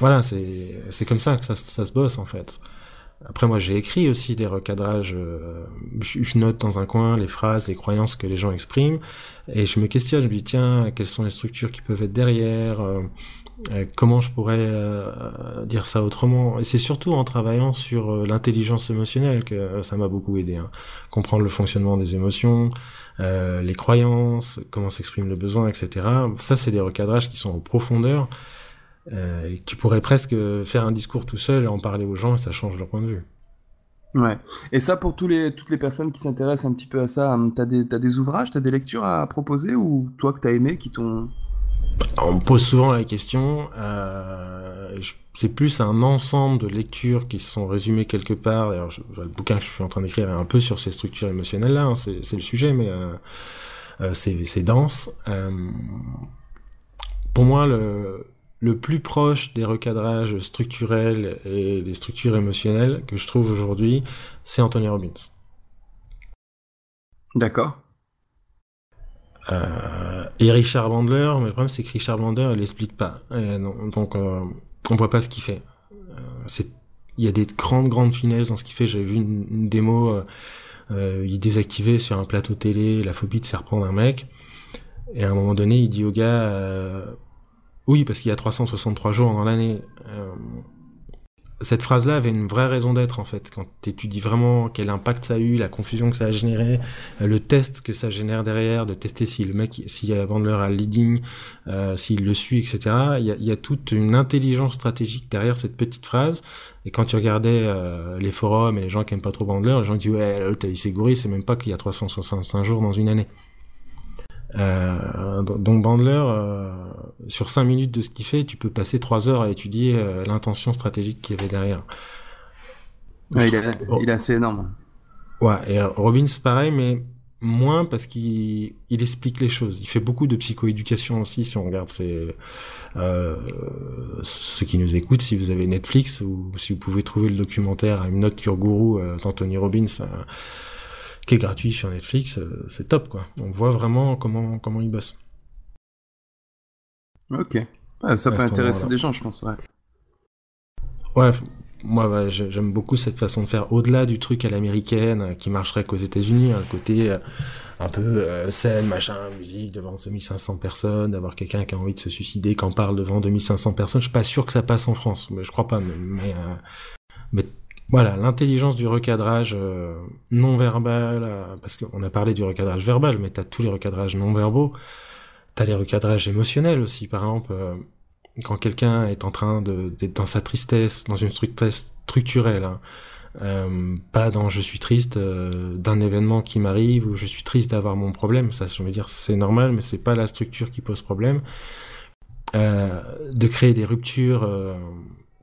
voilà, c'est c'est comme ça que ça, ça se bosse en fait. Après moi j'ai écrit aussi des recadrages, euh, je, note dans un coin les phrases, les croyances que les gens expriment, et je me questionne, je me dis tiens quelles sont les structures qui peuvent être derrière, euh, euh, comment je pourrais dire ça autrement? Et c'est surtout en travaillant sur l'intelligence émotionnelle que ça m'a beaucoup aidé. Hein. Comprendre le fonctionnement des émotions, les croyances, comment s'exprime le besoin, etc. Ça, c'est des recadrages qui sont en profondeur. Et tu pourrais presque faire un discours tout seul et en parler aux gens et ça change leur point de vue. Ouais. Et ça, pour tous les, toutes les personnes qui s'intéressent un petit peu à ça, hum, t'as des, as des ouvrages, t'as des lectures à proposer ou toi que t'as aimé qui t'ont on me pose souvent la question. Euh, c'est plus un ensemble de lectures qui sont résumées quelque part. D'ailleurs, le bouquin que je suis en train d'écrire est un peu sur ces structures émotionnelles là. Hein, c'est le sujet, mais euh, euh, c'est dense. Euh, pour moi, le, le plus proche des recadrages structurels et des structures émotionnelles que je trouve aujourd'hui, c'est Anthony Robbins. D'accord. Euh, et Richard Bandler, mais le problème c'est que Richard Bandler, il explique pas. donc euh, on voit pas ce qu'il fait. Euh, il y a des grandes grandes finesses dans ce qu'il fait. J'avais vu une, démo, il désactivait sur un plateau télé la phobie de se reprendre un mec. Et à un moment donné, il dit au gars, oui, parce qu'il y a 363 jours dans l'année cette phrase-là avait une vraie raison d'être en fait. Quand tu étudies vraiment quel impact ça a eu, la confusion que ça a généré, euh, le test que ça génère derrière, de tester si le mec, si Bandler a le leading, euh, s'il le suit, etc. Il y a, toute une intelligence stratégique derrière cette petite phrase. Et quand tu regardais euh, les forums et les gens qui aiment pas trop Bandler, les gens disent ouais, il s'est gouré, c'est même pas qu'il y a 365 jours dans une année. Euh, donc Bandler, euh, sur 5 minutes de ce qu'il fait, tu peux passer 3 heures à étudier euh, l'intention stratégique qu'il y avait derrière. il, est, assez énorme. Ouais, et Robbins pareil, mais moins parce qu'il il explique les choses. Il fait beaucoup de psychoéducation aussi, si on regarde ses, euh, ceux qui nous écoutent, si vous avez Netflix ou si vous pouvez trouver le documentaire une note Your Guru d'Anthony Robbins qui est gratuit sur Netflix, euh, c'est top quoi. On voit vraiment comment comment ils bossent. Ok. ça peut intéresser des gens, je pense. Ouais. Ouais. Moi, j'aime beaucoup cette façon de faire au-delà du truc à l'américaine euh, qui marcherait qu'aux États-Unis, hein, le côté euh, un peu scène, machin, musique devant 2500 personnes, d'avoir quelqu'un qui a envie de se suicider, qui en parle devant 2500 personnes. Je suis pas sûr que ça passe en France, mais je crois pas. Mais, mais voilà, l'intelligence du recadrage euh, non verbal, euh, parce qu'on a parlé du recadrage verbal, mais tu as tous les recadrages non verbaux, tu as les recadrages émotionnels aussi, par exemple, euh, quand quelqu'un est en train d'être dans sa tristesse, dans une tristesse structurelle, hein, pas dans je suis triste d'un événement qui m'arrive ou je suis triste d'avoir mon problème, ça je veux dire c'est normal, mais c'est pas la structure qui pose problème. de créer des ruptures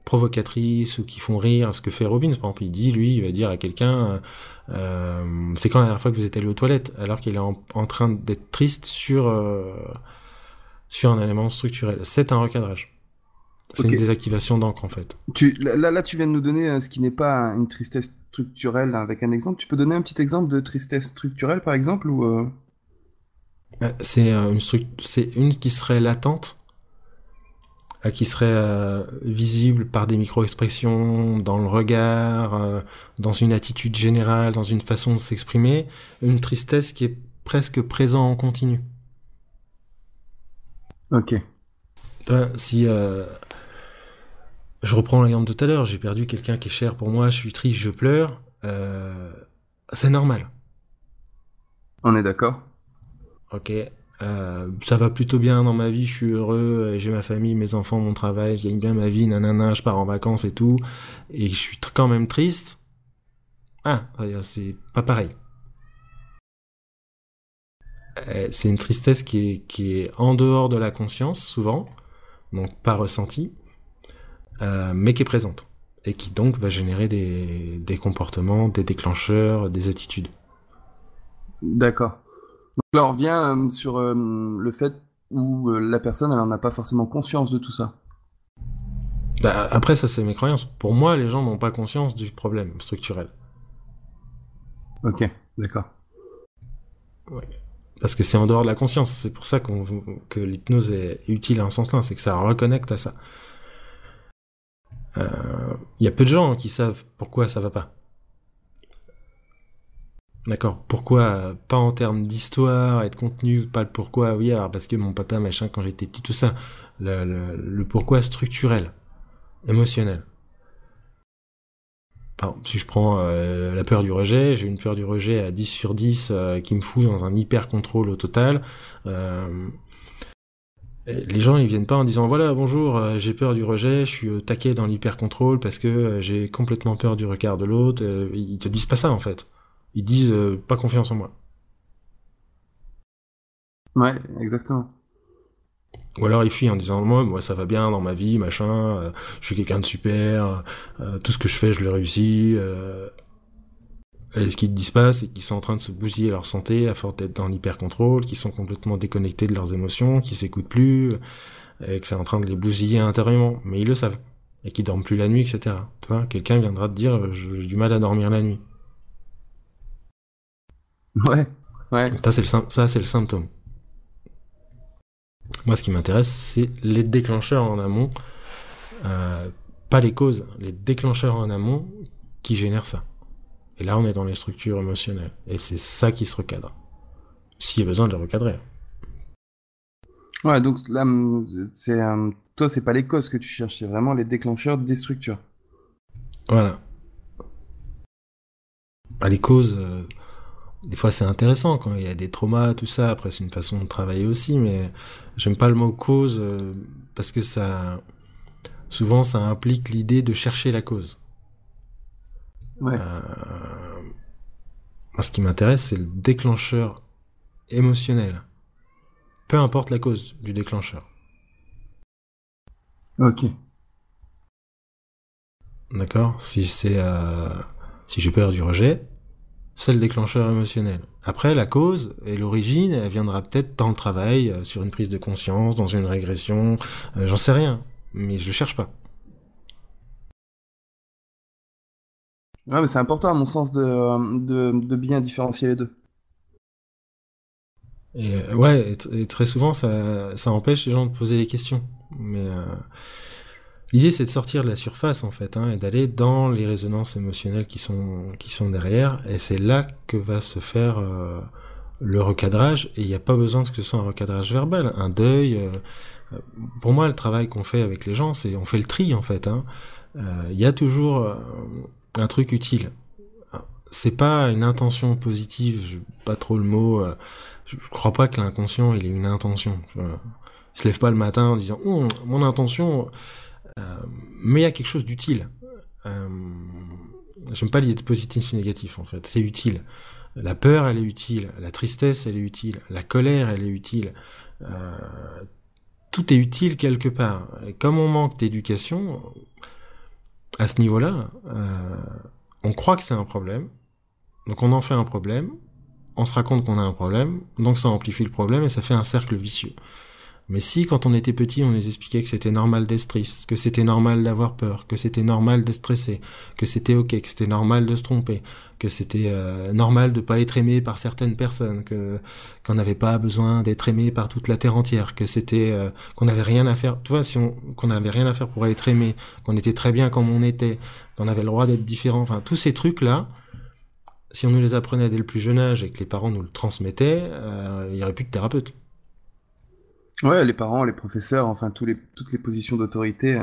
provocatrices ou qui font rire, ce que fait Robbins, par exemple, il dit, lui, il va dire à quelqu'un, euh, c'est quand la dernière fois que vous êtes allé aux toilettes, alors qu'il est en, train d'être triste sur euh, sur un élément structurel. C'est un recadrage. C'est une désactivation d'encre en fait. Tu, là, là, tu viens de nous donner euh, ce qui n'est pas une tristesse structurelle avec un exemple. Tu peux donner un petit exemple de tristesse structurelle par exemple ou bah, C'est une, une qui serait latente qui serait euh, visible par des micro-expressions dans le regard, euh, dans une attitude générale, dans une façon de s'exprimer, une tristesse qui est presque présente en continu. Ok. si je reprends l'exemple de tout à l'heure, j'ai perdu quelqu'un qui est cher pour moi, je suis triste, je pleure, c'est normal. On est d'accord? Ok. Euh, ça va plutôt bien dans ma vie, je suis heureux, j'ai ma famille, mes enfants, mon travail, je gagne bien ma vie, nanana, je pars en vacances et tout, et je suis quand même triste. Ah, c'est pas pareil. Euh, c'est une tristesse qui est, qui est en dehors de la conscience, souvent, donc pas ressentie, euh, mais qui est présente, et qui donc va générer des, des comportements, des déclencheurs, des attitudes. D'accord. Donc là, on revient euh, sur euh, le fait où euh, la personne, elle n'en a pas forcément conscience de tout ça. Bah, après, ça, c'est mes croyances. Pour moi, les gens n'ont pas conscience du problème structurel. Ok, d'accord. Parce que c'est en dehors de la conscience. C'est pour ça que l'hypnose est utile à un sens là. C'est que ça reconnecte à ça. Il y a peu de gens qui savent pourquoi ça va pas. D'accord. Pourquoi Pas en termes d'histoire et de contenu, pas le pourquoi. Oui, alors parce que mon papa, machin, quand j'étais petit, tout ça. Le, pourquoi structurel, émotionnel. si je prends euh, la peur du rejet, j'ai une peur du rejet à 10 sur 10 euh, qui me fout dans un hyper contrôle au total. Euh, les gens ils viennent pas en disant voilà bonjour j'ai peur du rejet, je suis taqué dans l'hyper contrôle parce que j'ai complètement peur du regard de l'autre. ils te disent pas ça en fait ils disent euh, pas confiance en moi. Ouais, exactement. Ou alors ils fuient en disant moi, moi ça va bien dans ma vie, machin, euh, je suis quelqu'un de super, euh, tout ce que je fais je le réussis. Et ce qu'ils disent pas, c'est qu'ils sont en train de se bousiller leur santé à force d'être dans l'hyper-contrôle, qu'ils sont complètement déconnectés de leurs émotions, qu'ils s'écoutent plus, et que c'est en train de les bousiller intérieurement. Mais ils le savent. Et qu'ils dorment plus la nuit, etc. Tu vois, quelqu'un viendra te dire, j'ai du mal à dormir la nuit. Ouais, ouais. Ça, c'est le, ça, c'est le symptôme. Moi, ce qui m'intéresse, c'est les déclencheurs en amont, euh, pas les causes, les déclencheurs en amont qui génèrent ça. Et là, on est dans les structures émotionnelles. Et c'est ça qui se recadre. S'il y a besoin de le recadrer. Ouais, donc là, c'est, euh, toi, c'est pas les causes que tu cherches, c'est vraiment les déclencheurs des structures. Voilà. Pas les causes, euh, des fois c'est intéressant quand il y a des traumas, tout ça. Après c'est une façon de travailler aussi, mais j'aime pas le mot cause euh, parce que ça, souvent ça implique l'idée de chercher la cause. Ouais. Euh, moi, ce qui m'intéresse, c'est le déclencheur émotionnel. Peu importe la cause du déclencheur. Ok. D'accord? Si c'est euh, si j'ai peur du rejet, c'est le déclencheur émotionnel. Après, la cause et l'origine, elle viendra peut-être dans le travail, euh, sur une prise de conscience, dans une régression, euh, j'en sais rien, mais je cherche pas. Ouais, mais c'est important à mon sens de, de, bien différencier les deux. Et, euh, ouais, et, très souvent, ça, ça empêche les gens de poser des questions. Mais L'idée, c'est de sortir de la surface, en fait, hein, et d'aller dans les résonances émotionnelles qui sont, qui sont derrière, et c'est là que va se faire euh, le recadrage, et il n'y a pas besoin que ce soit un recadrage verbal, un deuil. Euh, euh, pour moi, le travail qu'on fait avec les gens, c'est on fait le tri, en fait. Hein. Il y a toujours un truc utile. C'est pas une intention positive, pas trop le mot. je, crois pas que l'inconscient, il ait une intention. Il se lève pas le matin en disant, oh, mon intention mais il y a quelque chose d'utile. Euh, j'aime pas l'idée de positif et négatif en fait, c'est utile. La peur, elle est utile. La tristesse, elle est utile. La colère, elle est utile. Euh, tout est utile quelque part. Et comme on manque d'éducation, à ce niveau-là, on croit que c'est un problème. Donc on en fait un problème. On se raconte qu'on a un problème. Donc ça amplifie le problème et ça fait un cercle vicieux. Mais si, quand on était petit, on les expliquait que c'était normal d'être triste, que c'était normal d'avoir peur, que c'était normal de stresser, que c'était ok, que c'était normal de se tromper, que c'était euh, normal de pas être aimé par certaines personnes, que qu'on n'avait pas besoin d'être aimé par toute la terre entière, que c'était euh, qu'on n'avait rien à faire. Tu vois, si on qu'on n'avait rien à faire pour être aimé, qu'on était très bien comme on était, qu'on avait le droit d'être différent. Enfin, tous ces trucs là. Si on nous les apprenait dès le plus jeune âge et que les parents nous le transmettaient, euh, il y aurait plus de thérapeute. Ouais, les parents, les professeurs, enfin tous les, toutes les positions d'autorité.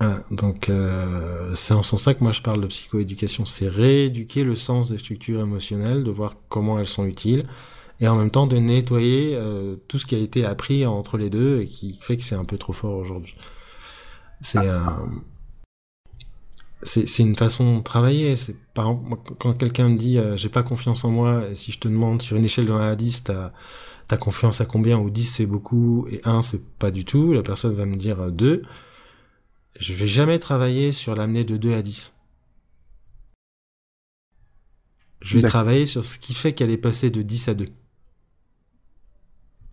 Euh... donc euh, c'est en sens ça que moi je parle de psychoéducation, c'est rééduquer le sens des structures émotionnelles, de voir comment elles sont utiles, et en même temps de nettoyer euh, tout ce qui a été appris entre les deux et qui fait que c'est un peu trop fort aujourd'hui. C'est ah. c'est une façon de travailler. C'est par exemple, quand quelqu'un me dit j'ai pas confiance en moi, et si je te demande sur une échelle de 1 à 10, t'as T'as confiance à combien Ou 10 c'est beaucoup et 1 c'est pas du tout. La personne va me dire 2. Euh, Je vais jamais travailler sur l'amener de 2 à 10. Je vais travailler sur ce qui fait qu'elle est passée de 10 à 2.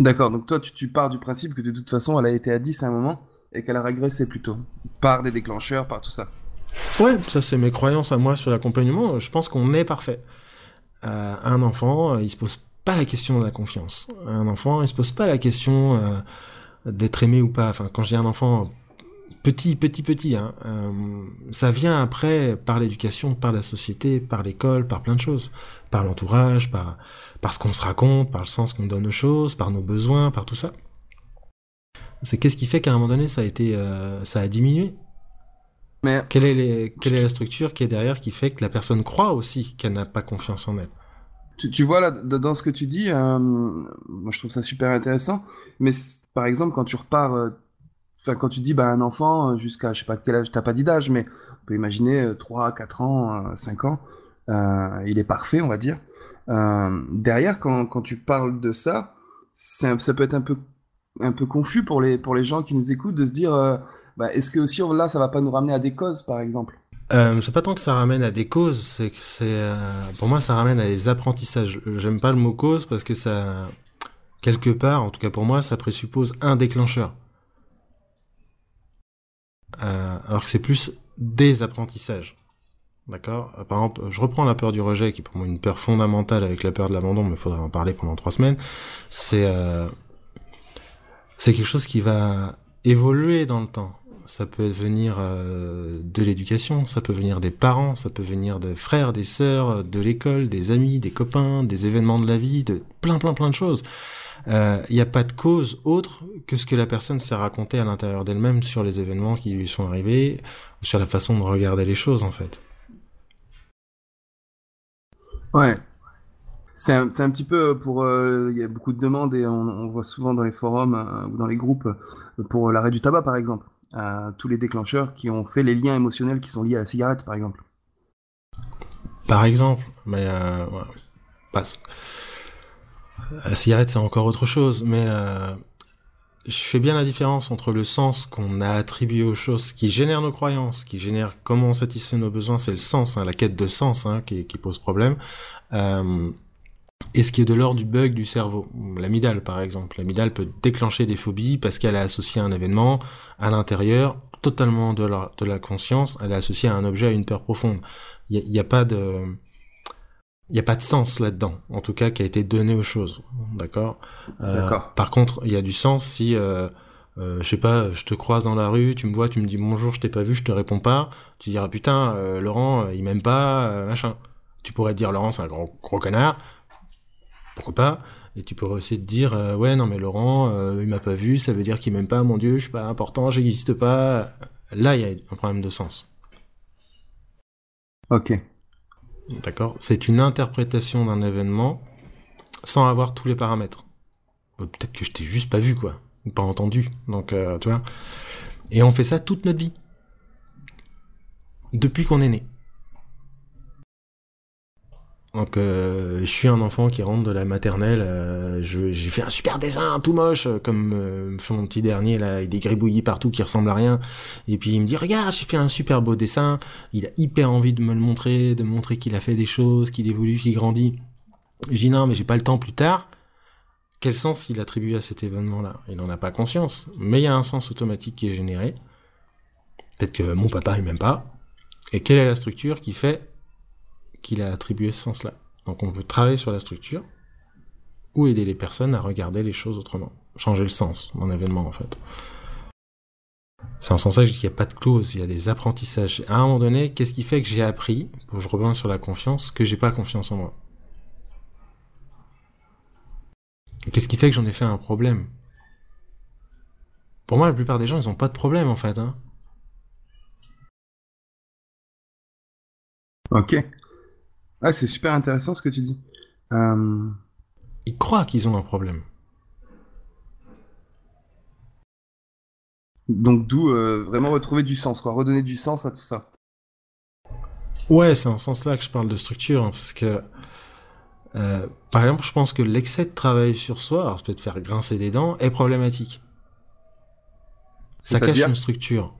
D'accord, donc toi tu, tu, pars du principe que de toute façon elle a été à 10 à un moment et qu'elle a régressé plutôt. Par des déclencheurs, par tout ça. Ouais, ça c'est mes croyances à moi sur l'accompagnement. Je pense qu'on est parfait. Euh, un enfant, il se pose pas la question de la confiance. Un enfant, il se pose pas la question euh, d'être aimé ou pas. Enfin, quand j'ai un enfant petit, petit, petit, hein, euh, ça vient après par l'éducation, par la société, par l'école, par plein de choses, par l'entourage, par par ce qu'on se raconte, par le sens qu'on donne aux choses, par nos besoins, par tout ça. C'est qu'est-ce qui fait qu'à un moment donné, ça a été, euh, ça a diminué? Mais quelle est, les, quelle est la structure qui est derrière qui fait que la personne croit aussi qu'elle n'a pas confiance en elle? Tu, vois là dans ce que tu dis, euh, moi je trouve ça super intéressant. Mais par exemple quand tu repars, euh, enfin quand tu dis bah un enfant euh, jusqu'à je sais pas quel âge, t'as pas dit d'âge, mais on peut imaginer 3, 4 ans, 5 ans, il est parfait on va dire. derrière quand, quand tu parles de ça, ça peut être un peu un peu confus pour les pour les gens qui nous écoutent de se dire bah, est-ce que aussi là ça va pas nous ramener à des causes par exemple? Euh, c'est pas tant que ça ramène à des causes, c'est que c'est, euh, pour moi, ça ramène à des apprentissages. J'aime pas le mot cause parce que ça, quelque part, en tout cas pour moi, ça présuppose un déclencheur. Euh, alors que c'est plus des apprentissages. D'accord? Par exemple, je reprends la peur du rejet, qui est pour moi une peur fondamentale avec la peur de l'abandon, mais il faudrait en parler pendant trois semaines. C'est, c'est quelque chose qui va évoluer dans le temps ça peut venir euh, de l'éducation, ça peut venir des parents, ça peut venir des frères, des sœurs, de l'école, des amis, des copains, des événements de la vie, de plein plein plein de choses. Il euh, n'y a pas de cause autre que ce que la personne s'est raconté à l'intérieur d'elle-même sur les événements qui lui sont arrivés, sur la façon de regarder les choses en fait. Ouais. C'est un, un, petit peu pour... Euh, il y a beaucoup de demandes et on, on voit souvent dans les forums ou dans les groupes pour l'arrêt du tabac par exemple tous les déclencheurs qui ont fait les liens émotionnels qui sont liés à la cigarette, par exemple. Par exemple, mais euh, passe. La cigarette, c'est encore autre chose, mais euh, je fais bien la différence entre le sens qu'on a attribué aux choses qui génèrent nos croyances, qui génèrent comment on satisfait nos besoins, c'est le sens, hein, la quête de sens hein, qui, qui, pose problème. Euh, et ce qui est de l'ordre du bug du cerveau. L'amidale, par exemple. L'amidale peut déclencher des phobies parce qu'elle a associé un événement à l'intérieur, totalement de la, de la conscience, elle est associée à un objet, à une peur profonde. Il n'y a, a, pas de... Il a pas de sens là-dedans, en tout cas, qui a été donné aux choses. D'accord? Euh, Par contre, il y a du sens si... Euh, euh, je sais pas, je te croise dans la rue, tu me vois, tu me dis bonjour, je t'ai pas vu, je te réponds pas. Tu diras putain, euh, Laurent, il m'aime pas, euh, machin. Tu pourrais dire Laurent, c'est un gros, gros connard pourquoi pas et tu pourrais aussi te dire euh, ouais non mais Laurent euh, il m'a pas vu ça veut dire qu'il m'aime pas mon dieu je suis pas important j'existe pas. Là il y a un problème de sens. Ok. D'accord. C'est une interprétation d'un événement sans avoir tous les paramètres. Peut-être que je t'ai juste pas vu quoi. Ou pas entendu. Donc euh, tu vois. Et on fait ça toute notre vie. Depuis qu'on est né donc euh, je suis un enfant qui rentre de la maternelle, euh, j'ai fait un super dessin tout moche, comme euh, mon petit dernier là, avec des gribouillis partout qui ressemblent à rien. Et puis il me dit regarde, j'ai fait un super beau dessin. Il a hyper envie de me le montrer, de montrer qu'il a fait des choses, qu'il évolue, qu'il grandit. Je dis non mais j'ai pas le temps plus tard. Quel sens il attribue à cet événement-là? Il n'en a pas conscience, mais il y a un sens automatique qui est généré. Peut-être que mon papa il m'aime pas. Et quelle est la structure qui fait qu'il a attribué ce sens-là. Donc on peut travailler sur la structure ou aider les personnes à regarder les choses autrement, changer le sens d'un événement en fait. C'est en ce sens-là que je dis qu'il n'y a pas de clause, il y a des apprentissages. À un moment donné, qu'est-ce qui fait que j'ai appris, pour je reviens sur la confiance, que j'ai pas confiance en moi? Qu'est-ce qui fait que j'en ai fait un problème? Pour moi, la plupart des gens, ils ont pas de problème en fait. Hein. Ok. Ah, c'est super intéressant ce que tu dis. Euh, Ils croient qu'ils ont un problème. Donc d'où euh, vraiment retrouver du sens, quoi, redonner du sens à tout ça. Ouais, c'est en ce sens-là que je parle de structure, hein, parce que, euh, par exemple, je pense que l'excès de travail sur soi, alors peut-être faire grincer des dents, est problématique. Ça cache une structure.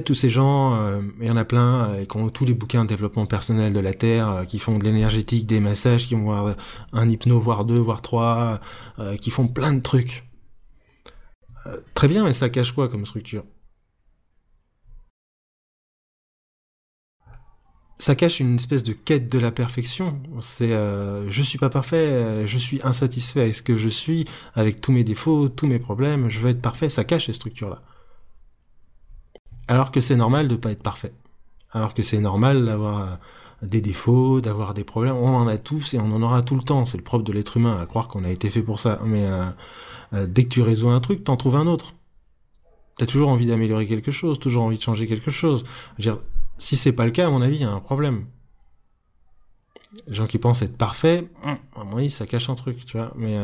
Tous ces gens, euh, il y en a plein, euh, qui ont tous les bouquins de développement personnel de la Terre, euh, qui font de l'énergétique, des massages, qui vont voir un hypno, voire deux, voire trois, qui font plein de trucs. Très bien, mais ça cache quoi comme structure? Ça cache une espèce de quête de la perfection. C'est je suis pas parfait, je suis insatisfait avec ce que je suis, avec tous mes défauts, tous mes problèmes, je veux être parfait. Ça cache ces structures-là. Alors que c'est normal de pas être parfait. Alors que c'est normal d'avoir euh, des défauts, d'avoir des problèmes. On en a tous et on en aura tout le temps. C'est le propre de l'être humain à croire qu'on a été fait pour ça. Mais euh, euh, dès que tu résous un truc, t'en trouves un autre. T'as toujours envie d'améliorer quelque chose, toujours envie de changer quelque chose. Si c'est pas le cas, à mon avis, il y a un problème. Les gens qui pensent être parfaits, à mon avis, ça cache un truc, tu vois. Mais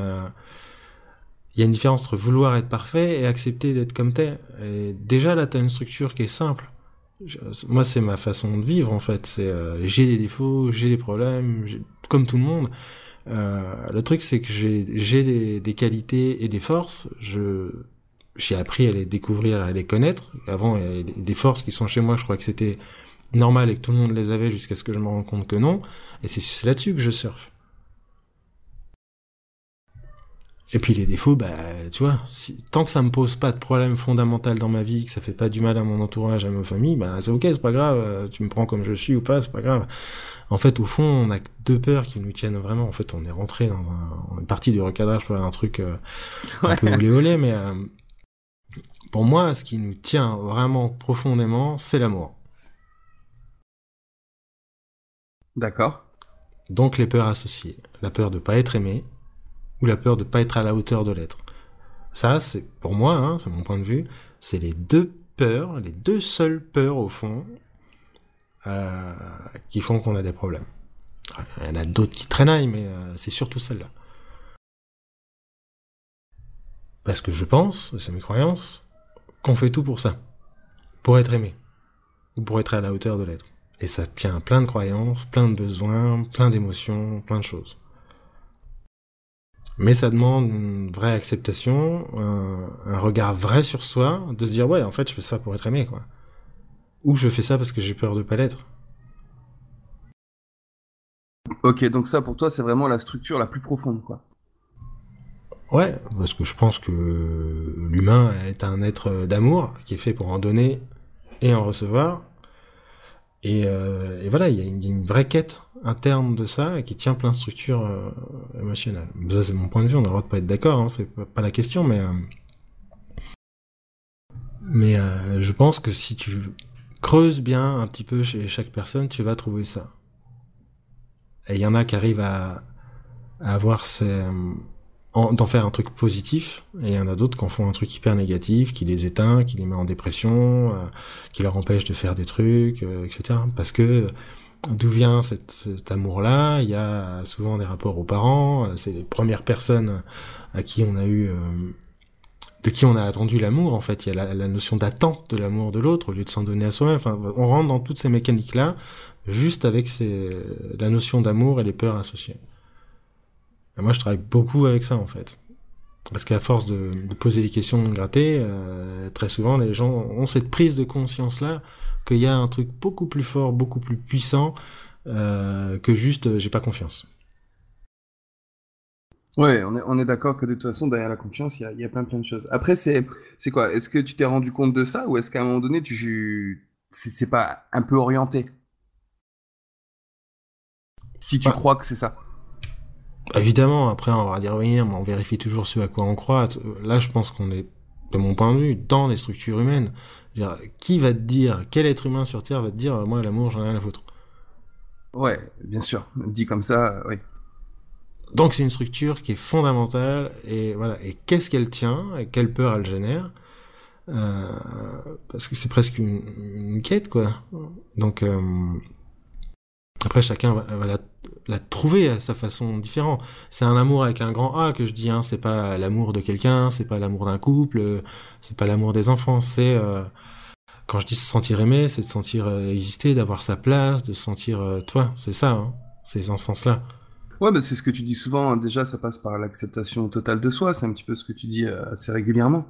il y a une différence entre vouloir être parfait et accepter d'être comme t'es. Et déjà là, t'as une structure qui est simple. Moi, c'est ma façon de vivre en fait. C'est euh, j'ai des défauts, j'ai des problèmes, comme tout le monde. Euh, le truc, c'est que j'ai des, des qualités et des forces. Je j'ai appris à les découvrir, à les connaître. Avant, il y a des forces qui sont chez moi. Je crois que c'était normal et que tout le monde les avait jusqu'à ce que je me rende compte que non. Et c'est là-dessus que je surfe. Et puis les défauts, bah, tu vois, si, tant que ça me pose pas de problème fondamental dans ma vie, que ça fait pas du mal à mon entourage, à ma famille, bah c'est ok, c'est pas grave. euh, Tu me prends comme je suis ou pas, c'est pas grave. En fait, au fond, on a deux peurs qui nous tiennent vraiment. En fait, on est rentré dans un, on est parti du recadrage pour un truc euh, un peu olé olé, mais euh, pour moi, ce qui nous tient vraiment profondément, c'est l'amour. D'accord. Donc les peurs associées. La peur de pas être aimé ou la peur de pas être à la hauteur de l'être. Ça, c'est pour moi, hein, c'est mon point de vue, c'est les deux peurs, les deux seules peurs au fond, euh, qui font qu'on a des problèmes. Il y en a d'autres qui traînaillent, mais euh, c'est surtout celle-là. Parce que je pense, c'est mes croyances, qu'on fait tout pour ça. Pour être aimé. Ou pour être à la hauteur de l'être. Et ça tient à plein de croyances, plein de besoins, plein d'émotions, plein de choses. Mais ça demande une vraie acceptation, un, un regard vrai sur soi, de se dire ouais, en fait, je fais ça pour être aimé, quoi. Ou je fais ça parce que j'ai peur de pas l'être. Ok, donc ça pour toi c'est vraiment la structure la plus profonde, quoi. Ouais, parce que je pense que l'humain est un être d'amour qui est fait pour en donner et en recevoir. Et, euh, et voilà, y, il y a une vraie quête interne de ça qui tient plein de structures euh, émotionnelles. Ça, c'est mon point de vue, on a le droit de pas être d'accord, hein, c'est pas, la question, mais... euh, mais euh, je pense que si tu creuses bien un petit peu chez chaque personne, tu vas trouver ça. Et il y en a qui arrivent à, avoir ces... en- d'en faire un truc positif, et il y en a d'autres qui en font un truc hyper négatif, qui les éteint, qui les met en dépression, qui leur empêche de faire des trucs, etc. Parce que d'où vient cet amour-là? Il y a souvent des rapports aux parents, euh, c'est les premières personnes à qui on a eu... euh, de qui on a attendu l'amour, en fait. Il y a la, notion d'attente de l'amour de l'autre au lieu de s'en donner à soi-même. On rentre dans toutes ces mécaniques-là, juste avec la notion d'amour et les peurs associées. Moi, je travaille beaucoup avec ça, en fait. Parce qu'à force de, poser des questions, de gratter, euh, très souvent, les gens ont cette prise de conscience-là qu'il y a un truc beaucoup plus fort, beaucoup plus puissant euh, que juste euh, j'ai pas confiance. Ouais, on est, on est d'accord que de toute façon, derrière la confiance, il y a, il y a plein plein de choses. Après, c'est, c'est quoi? Est-ce que tu t'es rendu compte de ça ou est-ce qu'à un moment donné, tu, c'est, c'est pas un peu orienté? Si tu Bah. crois que c'est ça. Évidemment, après, on va dire oui, mais on vérifie toujours ce à quoi on croit. Là, je pense qu'on est, de mon point de vue, dans les structures humaines. Dire, qui va te dire, quel être humain sur Terre va te dire, moi, l'amour, j'en ai rien à foutre? Ouais, bien sûr. Dit comme ça, euh, oui. Donc c'est une structure qui est fondamentale et voilà. Et qu'est-ce qu'elle tient et quelle peur elle génère? Euh, Parce que c'est presque une, quête quoi. Donc euh, après chacun va, la, la, trouver à sa façon différente. C'est un amour avec un grand A que je dis. Hein. C'est pas l'amour de quelqu'un, c'est pas l'amour d'un couple, c'est pas l'amour des enfants. C'est euh, quand je dis se sentir aimé, c'est de sentir euh, exister, d'avoir sa place, de sentir euh, toi. C'est ça. Hein. C'est dans ce sens-là. Ouais, bah c'est ce que tu dis souvent. Déjà, ça passe par l'acceptation totale de soi. C'est un petit peu ce que tu dis assez régulièrement.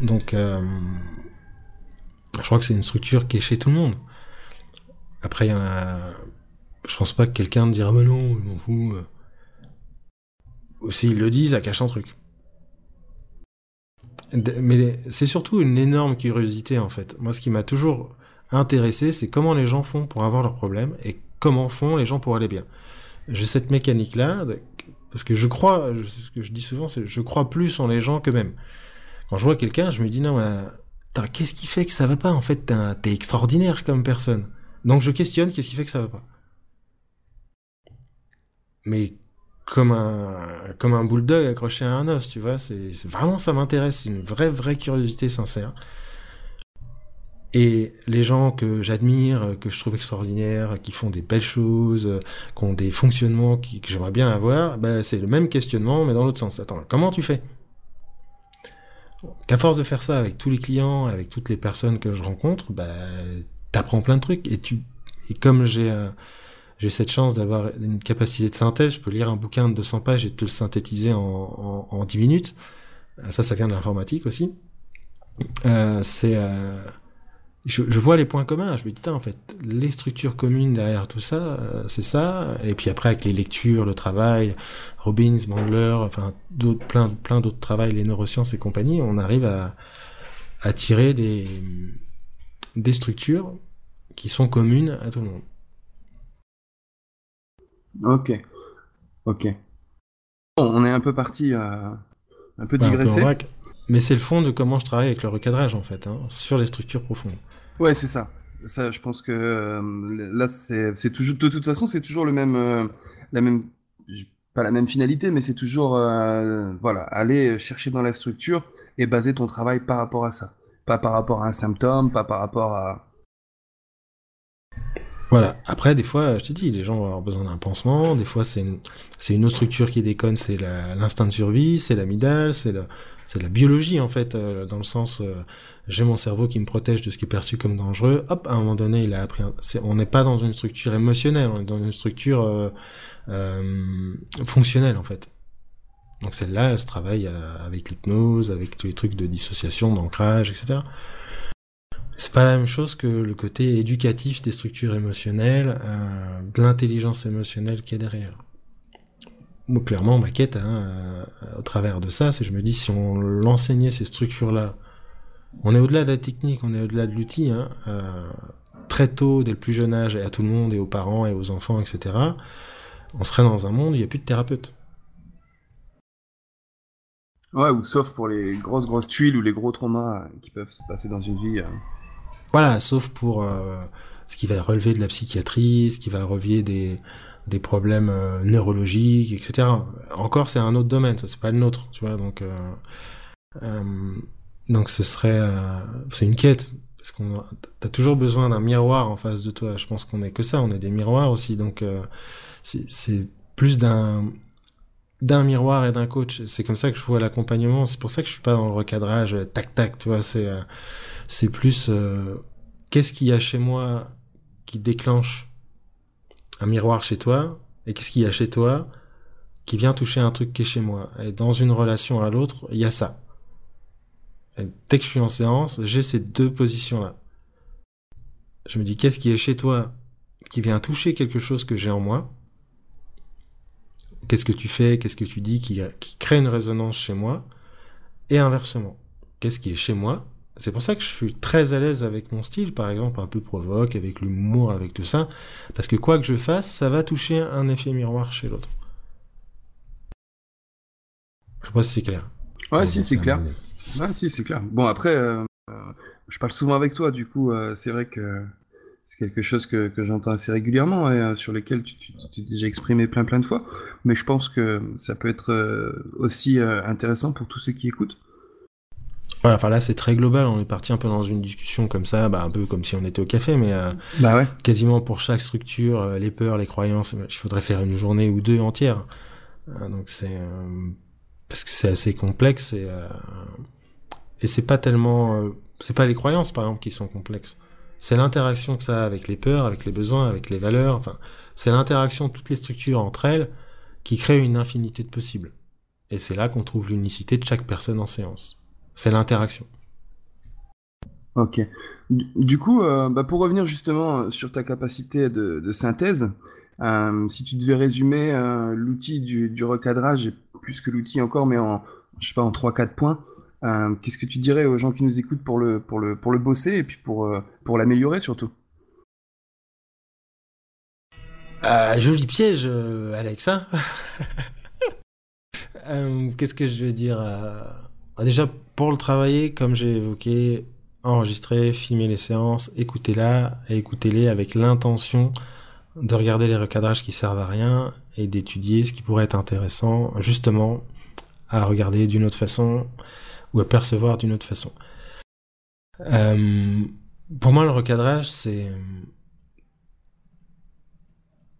Donc, je crois que c'est une structure qui est chez tout le monde. Après, a. Je pense pas que quelqu'un dira, ah bah non, je m'en fous. Ou s'ils le disent, ça cache un truc. Mais c'est surtout une énorme curiosité, en fait. Moi, ce qui m'a toujours intéressé, c'est comment les gens font pour avoir leurs problèmes et comment font les gens pour aller bien. J'ai cette mécanique-là, parce que je crois, ce que je dis souvent, c'est je crois plus en les gens que même. Quand je vois quelqu'un, je me dis non, qu'est-ce qui fait que ça va pas En fait, t'es extraordinaire comme personne. Donc je questionne qu'est-ce qui fait que ça va pas. Mais comme un comme un bulldog accroché à un os, tu vois, c'est vraiment ça m'intéresse, c'est une vraie vraie curiosité sincère. Et les gens que j'admire, que je trouve extraordinaires, qui font des belles choses, qui ont des fonctionnements que j'aimerais bien avoir, bah, c'est le même questionnement, mais dans l'autre sens. Attends, comment tu fais? Qu'à force de faire ça avec tous les clients, avec toutes les personnes que je rencontre, bah, t'apprends plein de trucs. Et tu, et comme j'ai euh, j'ai cette chance d'avoir une capacité de synthèse, je peux lire un bouquin de 200 pages et te le synthétiser en, en, en 10 minutes. Ça, ça vient de l'informatique aussi. Euh, euh, je, vois les points communs. Je me dis, en fait, les structures communes derrière tout ça, euh, c'est ça. Et puis après, avec les lectures, le travail, Robbins, Mangler, enfin, plein, plein d'autres travails, les neurosciences et compagnie, on arrive à, à tirer des, des structures qui sont communes à tout le monde. Ok. Ok. Bon, on est un peu parti, euh, un peu digressé. mais c'est le fond de comment je travaille avec le recadrage, en fait, hein, sur les structures profondes. Ouais, c'est ça. Ça, je pense que euh, là, c'est toujours, de toute façon, c'est toujours le même, euh, la même, pas la même finalité, mais c'est toujours, euh, voilà, aller chercher dans la structure et baser ton travail par rapport à ça, pas par rapport à un symptôme, pas par rapport à. Voilà. Après, des fois, je te dis, les gens vont avoir besoin d'un pansement. Des fois, c'est une, une autre structure qui déconne. C'est l'instinct de survie, c'est l'amidale, c'est le, c'est la biologie en fait, dans le sens j'ai mon cerveau qui me protège de ce qui est perçu comme dangereux. Hop, à un moment donné, il a appris. on n'est pas dans une structure émotionnelle, on est dans une structure euh, euh, fonctionnelle en fait. Donc celle-là, elle se travaille euh, avec l'hypnose, avec tous les trucs de dissociation, d'ancrage, etc. C'est pas la même chose que le côté éducatif des structures émotionnelles, euh, de l'intelligence émotionnelle qui est derrière. Clairement, ma quête, hein, au travers de ça, c'est je me dis si on l'enseignait ces structures-là on est au-delà de la technique, on est au-delà de l'outil. Hein. Euh, très tôt, dès le plus jeune âge, et à tout le monde, et aux parents, et aux enfants, etc., on serait dans un monde où il n'y a plus de thérapeute. Ouais, ou sauf pour les grosses, grosses tuiles ou les gros traumas qui peuvent se passer dans une vie. Euh. Voilà, sauf pour euh, ce qui va relever de la psychiatrie, ce qui va relever des, problèmes neurologiques, etc. Encore, c'est un autre domaine, ça c'est pas le nôtre, tu vois. Donc, donc ce serait, euh, c'est une quête parce qu'on t'as toujours besoin d'un miroir en face de toi. Je pense qu'on est que ça, on est des miroirs aussi. Donc euh, c'est plus d'un d'un miroir et d'un coach. C'est comme ça que je vois l'accompagnement. C'est pour ça que je suis pas dans le recadrage euh, tac tac. Tu vois, c'est c'est plus qu'est-ce qu'il y a chez moi qui déclenche un miroir chez toi et qu'est-ce qu'il y a chez toi qui vient toucher un truc qui est chez moi? Et dans une relation à l'autre, il y a ça dès que je suis en séance, j'ai ces deux positions-là. Je me dis, qu'est-ce qui est chez toi qui vient toucher quelque chose que j'ai en moi? Qu'est-ce que tu fais Qu'est-ce que tu dis qui, qui crée une résonance chez moi Et inversement, qu'est-ce qui est chez moi? C'est pour ça que je suis très à l'aise avec mon style, par exemple, un peu provoque, avec l'humour, avec tout ça. Parce que quoi que je fasse, ça va toucher un effet miroir chez l'autre. Je sais pas si c'est clair. Ouais, si, c'est clair. Ah si, c'est clair. Bon, après, euh, je parle souvent avec toi, du coup, euh, c'est vrai que c'est quelque chose que, que j'entends assez régulièrement et euh, sur lesquels tu, tu, tu t'es déjà exprimé plein plein de fois. Mais je pense que ça peut être euh, aussi euh, intéressant pour tous ceux qui écoutent. Voilà, enfin là c'est très global, on est parti un peu dans une discussion comme ça, bah, un peu comme si on était au café, mais Bah ouais. quasiment pour chaque structure, les peurs, les croyances, il faudrait faire une journée ou deux entières. Euh, donc c'est parce que c'est assez complexe et et c'est pas tellement, c'est pas les croyances par exemple qui sont complexes, c'est l'interaction que ça a avec les peurs, avec les besoins, avec les valeurs. Enfin, c'est l'interaction de toutes les structures entre elles qui crée une infinité de possibles. Et c'est là qu'on trouve l'unicité de chaque personne en séance. C'est l'interaction. Ok. Du, coup, euh, bah, pour revenir justement euh, sur ta capacité de, synthèse, euh, si tu devais résumer l'outil du, du recadrage, plus que l'outil encore, mais en, je sais pas, en 3-4 points, euh, qu'est-ce que tu dirais aux gens qui nous écoutent pour le, pour le, pour le bosser et puis pour, euh, l'améliorer surtout? Euh, joli piège, euh, Alex. Hein Qu'est-ce que je vais dire ah, Déjà, pour le travailler, comme j'ai évoqué, enregistrer, filmer les séances, écoutez-la et écoutez-les avec l'intention de regarder les recadrages qui servent à rien et d'étudier ce qui pourrait être intéressant, justement, à regarder d'une autre façon ou à percevoir d'une autre façon. Euh, pour moi, le recadrage, c'est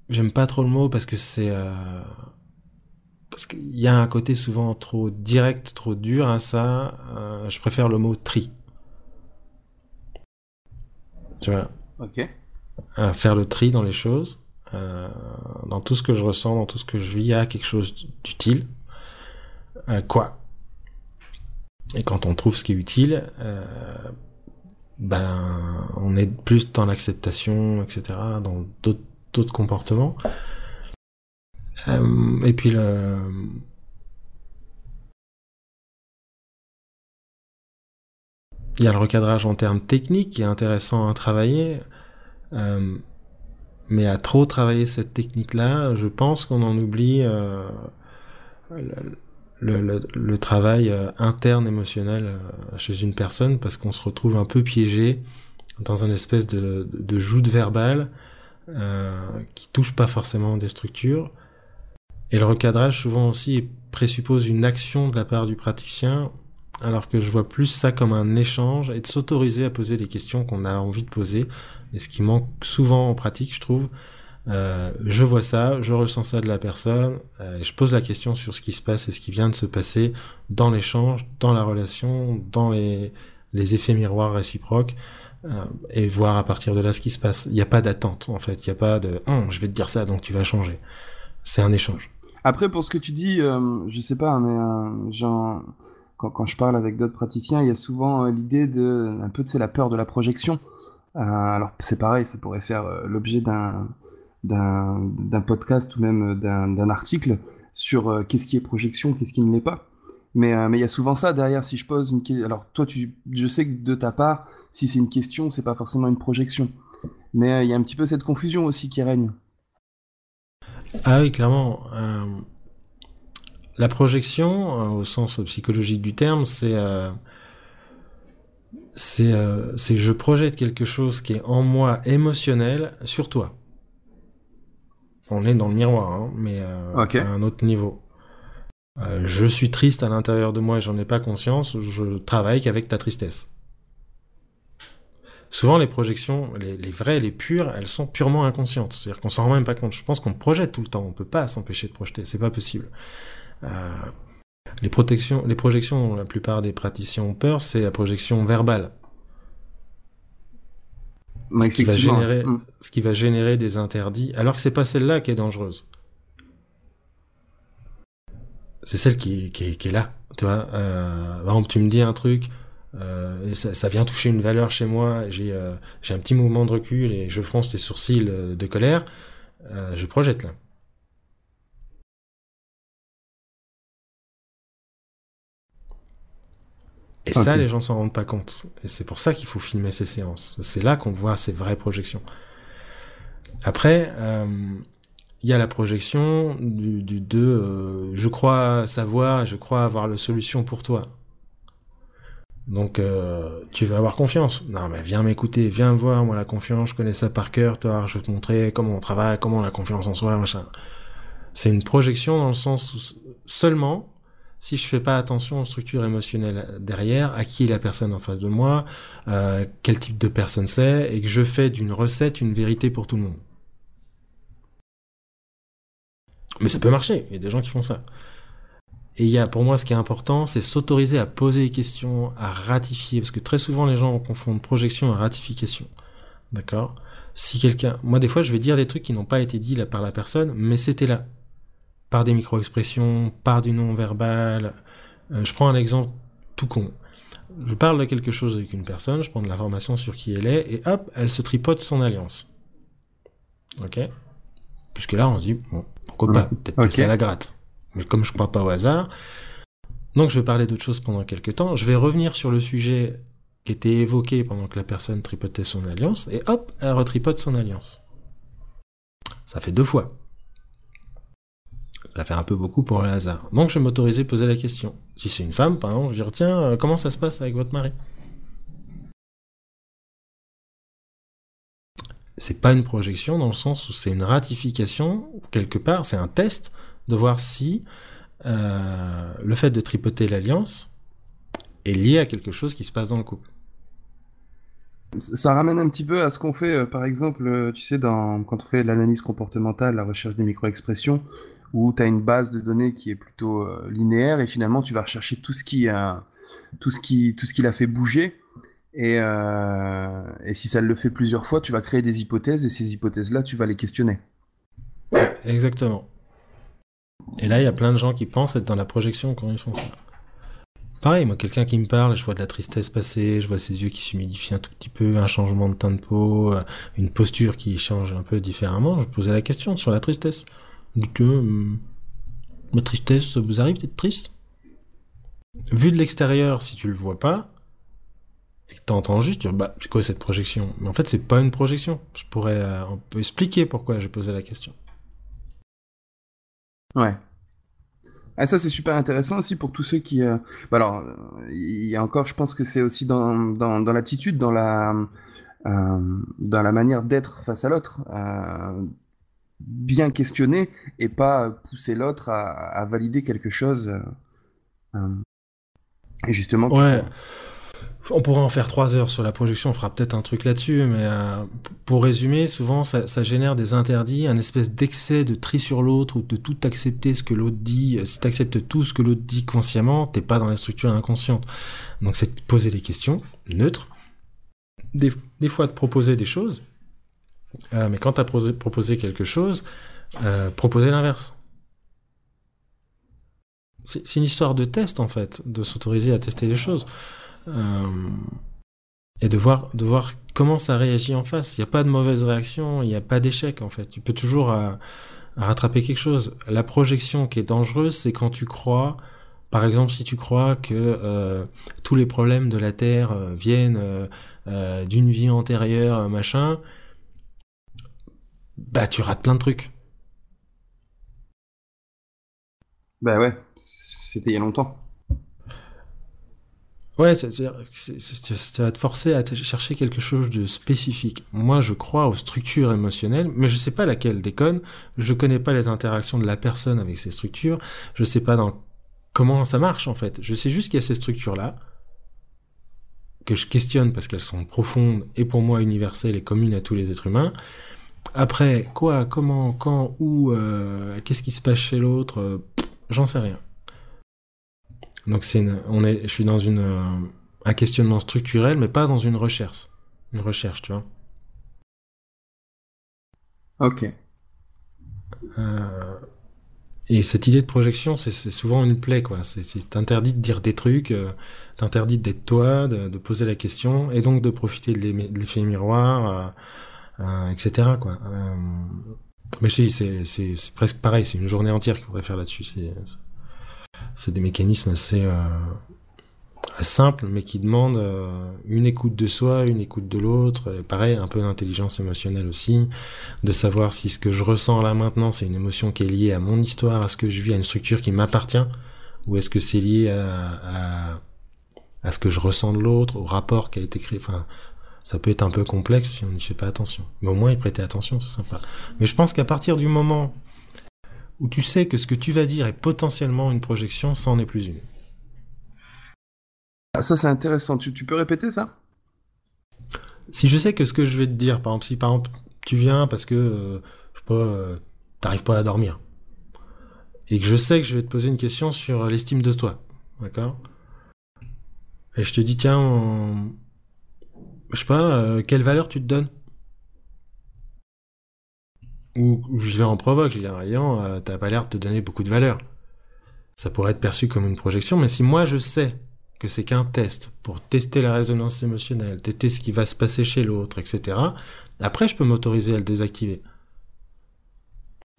J'aime pas trop le mot parce que c'est euh, parce qu'il y a un côté souvent trop direct, trop dur à ça. Euh, je préfère le mot tri. Tu vois, Ok. à faire le tri dans les choses, dans tout ce que je ressens, dans tout ce que je vis, il y a quelque chose d'utile. Quoi? Et quand on trouve ce qui est utile, euh, ben on est plus dans l'acceptation, etc., dans d'autres comportements. Euh, et puis le il y a le recadrage en termes techniques qui est intéressant à travailler. Euh, mais à trop travailler cette technique-là, je pense qu'on en oublie le, le, travail euh, interne émotionnel euh, chez une personne parce qu'on se retrouve un peu piégé dans un espèce de, de, de joute verbale euh, qui touche pas forcément des structures. Et le recadrage souvent aussi présuppose une action de la part du praticien, alors que je vois plus ça comme un échange et de s'autoriser à poser des questions qu'on a envie de poser. Et ce qui manque souvent en pratique, je trouve. Euh, je vois ça, je ressens ça de la personne, euh, je pose la question sur ce qui se passe et ce qui vient de se passer dans l'échange, dans la relation, dans les, effets miroirs réciproques euh, et voir à partir de là ce qui se passe. Il n'y a pas d'attente en fait, il n'y a pas de oh, je vais te dire ça donc tu vas changer. C'est un échange. Après, pour ce que tu dis, je sais pas, mais quand, je parle avec d'autres praticiens, il y a souvent l'idée de, un peu, sais, la peur de la projection. Alors, c'est pareil, ça pourrait faire l'objet d'un, d'un, podcast ou même d'un, article sur euh, qu'est-ce qui est projection, qu'est-ce qui ne l'est pas. Mais euh, mais il y a souvent ça derrière. Si je pose une question, alors toi, tu, je sais que de ta part, si c'est une question, c'est pas forcément une projection. Mais euh, il y a un petit peu cette confusion aussi qui règne. Ah oui, clairement. La projection, au sens psychologique du terme, c'est c'est c'est je projette quelque chose qui est en moi émotionnel sur toi. On est dans le miroir, hein, mais euh, à un autre niveau. Euh, je suis triste à l'intérieur de moi et j'en ai pas conscience. Je travaille qu'avec ta tristesse. Souvent, les projections, les, les vraies, les pures, elles sont purement inconscientes. C'est-à-dire qu'on s'en rend même pas compte. Je pense qu'on projette tout le temps. On peut pas s'empêcher de projeter. C'est pas possible. Euh, les, protections, les projections dont la plupart des praticiens ont peur, c'est la projection verbale. Ce, qui va générer, Mm. ce qui va générer des interdits, alors que c'est pas celle-là qui est dangereuse. C'est celle qui, qui, qui est là. Tu vois, euh, par exemple, tu me dis un truc, euh, et ça, ça vient toucher une valeur chez moi, j'ai euh, j'ai un petit mouvement de recul et je fronce les sourcils de colère, je projette là. Et ça, les gens s'en rendent pas compte. Et c'est pour ça qu'il faut filmer ces séances. C'est là qu'on voit ces vraies projections. Après, euh, il y a la projection du, du de euh, je crois savoir, je crois avoir la solution pour toi. Donc euh, tu vas avoir confiance. Non mais viens m'écouter, viens me voir, moi la confiance, je connais ça par cœur, toi, je vais te montrer comment on travaille, comment la confiance en soi, machin. C'est une projection dans le sens où seulement si je fais pas attention aux structures émotionnelles derrière, à qui est la personne en face de moi, euh, quel type de personne c'est, et que je fais d'une recette une vérité pour tout le monde. Mais ça peut marcher, il y a des gens qui font ça. Et il y a, pour moi, ce qui est important, c'est s'autoriser à poser des questions, à ratifier, parce que très souvent les gens confondent projection et ratification. D'accord? Si quelqu'un, moi des fois, je vais dire des trucs qui n'ont pas été dits par la personne, mais c'était là, par des micro-expressions, par du non-verbal. Euh, je prends un exemple tout con. Je parle de quelque chose avec une personne, je prends de l'information sur qui elle est, et hop, elle se tripote son alliance. Ok? Puisque là, on se dit, bon, pourquoi pas? Peut-être que c'est la gratte mais comme je ne crois pas au hasard, donc je vais parler d'autre chose pendant quelques temps. Je vais revenir sur le sujet qui était évoqué pendant que la personne tripotait son alliance, et hop, elle retripote son alliance. Ça fait deux fois. Ça fait un peu beaucoup pour le hasard. Donc je vais m'autoriser à poser la question. Si c'est une femme, par exemple, je dire, tiens, euh, comment ça se passe avec votre mari? C'est pas une projection dans le sens où c'est une ratification, quelque part, c'est un test de voir si euh, le fait de tripoter l'alliance est lié à quelque chose qui se passe dans le couple. Ça ramène un petit peu à ce qu'on fait, euh, par exemple, tu sais, quand on fait l'analyse comportementale, la recherche des micro-expressions, où tu as une base de données qui est plutôt linéaire, et finalement tu vas rechercher tout ce qui, a, tout ce qui, tout ce qui l'a fait bouger. Et, et si ça le fait plusieurs fois, tu vas créer des hypothèses, et ces hypothèses-là, tu vas les questionner. Exactement. Et là, il y a plein de gens qui pensent être dans la projection quand ils font ça. Pareil, moi, quelqu'un qui me parle, je vois de la tristesse passer, je vois ses yeux qui s'humidifient un tout petit peu, un changement de teint de peau, euh, une posture qui change un peu différemment. Je posais la question sur la tristesse. Que hum, ma tristesse, vous arrive d'être triste? Vu de l'extérieur, si tu le vois pas, et que t'entends juste, tu dis, bah, c'est quoi cette projection? Mais en fait, c'est pas une projection. Je pourrais, euh, expliquer pourquoi j'ai posé la question. Ouais. Ah, ça, c'est super intéressant aussi pour tous ceux qui. Euh, bah, alors, il y a encore, je pense que c'est aussi dans, dans, dans l'attitude, dans la, euh, dans la manière d'être face à l'autre. Euh, bien questionner et pas pousser l'autre à, valider quelque chose. et justement. Ouais. On pourrait en faire trois heures sur la projection, on fera peut-être un truc là-dessus, mais euh, pour résumer, souvent ça, génère des interdits, un espèce d'excès de tri sur l'autre ou de tout accepter ce que l'autre dit. Si tu acceptes tout ce que l'autre dit consciemment, t'es pas dans la structure inconsciente. Donc c'est de poser des questions neutres, des, des fois de proposer des choses, euh, mais quand tu as proposé, quelque chose, euh, proposer l'inverse. C'est une histoire de test en fait, de s'autoriser à tester des choses. Euh, et de voir, de voir comment ça réagit en face. Il n'y a pas de mauvaise réaction, il n'y a pas d'échec en fait. Tu peux toujours euh, rattraper quelque chose. La projection qui est dangereuse, c'est quand tu crois, par exemple, si tu crois que tous les problèmes de la Terre viennent d'une vie antérieure, machin, bah tu rates plein de trucs. Bah ouais, c'était il y a longtemps. Ouais, ça va te forcer à chercher quelque chose de spécifique. Moi, je crois aux structures émotionnelles, mais je sais pas laquelle déconne. Je connais pas les interactions de la personne avec ces structures. Je sais pas dans comment ça marche en fait. Je sais juste qu'il y a ces structures-là que je questionne parce qu'elles sont profondes et pour moi universelles et communes à tous les êtres humains. Après, quoi, comment, quand, où, euh, qu'est-ce qui se passe chez l'autre, euh, j'en sais rien. Donc c'est on est, je suis dans une, euh, un questionnement structurel, mais pas dans une recherche. Une recherche, tu vois. Ok. Et cette idée de projection, c'est souvent une plaie, quoi. C'est interdit de dire des trucs, t'interdit d'être toi, de, de, poser la question, et donc de profiter de l'effet miroir, euh, euh, etc., quoi. mais je dis, c'est presque pareil, c'est une journée entière qu'il faudrait faire là-dessus c'est des mécanismes assez euh, simples, mais qui demandent euh, une écoute de soi, une écoute de l'autre, pareil, un peu d'intelligence émotionnelle aussi, de savoir si ce que je ressens là maintenant, c'est une émotion qui est liée à mon histoire, à ce que je vis, à une structure qui m'appartient, ou est-ce que c'est lié à, à ce que je ressens de l'autre, au rapport qui a été créé. Enfin, ça peut être un peu complexe si on n'y fait pas attention. Mais au moins y prêter attention, c'est sympa. Mais je pense qu'à partir du moment où tu sais que ce que tu vas dire est potentiellement une projection, ça en est plus une. Ah, ça c'est intéressant. Tu, peux répéter ça? Si je sais que ce que je vais te dire, par exemple, si par exemple tu viens parce que euh, je sais pas, euh, t'arrives pas à dormir, et que je sais que je vais te poser une question sur l'estime de toi, d'accord? Et je te dis tiens, je sais pas, euh, quelle valeur tu te donnes? Ou, je vais en provoque, je dis Rayan, euh, t'as pas l'air de te donner beaucoup de valeur. Ça pourrait être perçu comme une projection, mais si moi je sais que c'est qu'un test pour tester la résonance émotionnelle, tester ce qui va se passer chez l'autre, etc. Après, je peux m'autoriser à le désactiver.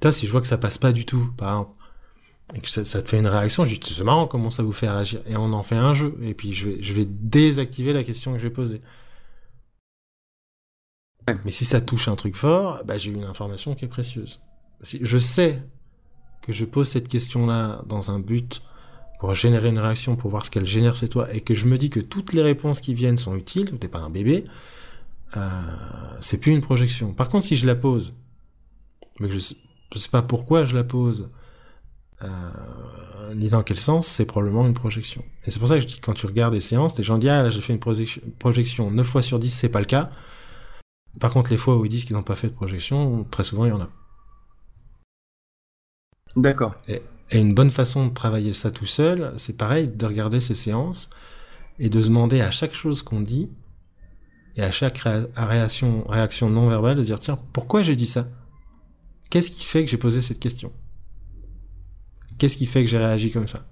Toi, si je vois que ça passe pas du tout, par exemple, et que ça, te fait une réaction, je dis c'est marrant comment ça vous fait réagir, et on en fait un jeu, et puis je vais, je vais désactiver la question que j'ai posée. Mais si ça touche un truc fort, bah, j'ai une information qui est précieuse. Si je sais que je pose cette question-là dans un but pour générer une réaction, pour voir ce qu'elle génère chez toi, et que je me dis que toutes les réponses qui viennent sont utiles, t'es pas un bébé, euh, c'est plus une projection. Par contre, si je la pose, mais que je, je sais pas pourquoi je la pose, euh, ni dans quel sens, c'est probablement une projection. Et c'est pour ça que je dis quand tu regardes les séances, les gens disent ah là j'ai fait une projection, projection 9 fois sur 10, c'est pas le cas. Par contre, les fois où ils disent qu'ils n'ont pas fait de projection, très souvent, il y en a. D'accord. Et, une bonne façon de travailler ça tout seul, c'est pareil, de regarder ces séances et de se demander à chaque chose qu'on dit et à chaque réaction, réaction non verbale de dire tiens, pourquoi j'ai dit ça? Qu'est-ce qui fait que j'ai posé cette question? Qu'est-ce qui fait que j'ai réagi comme ça?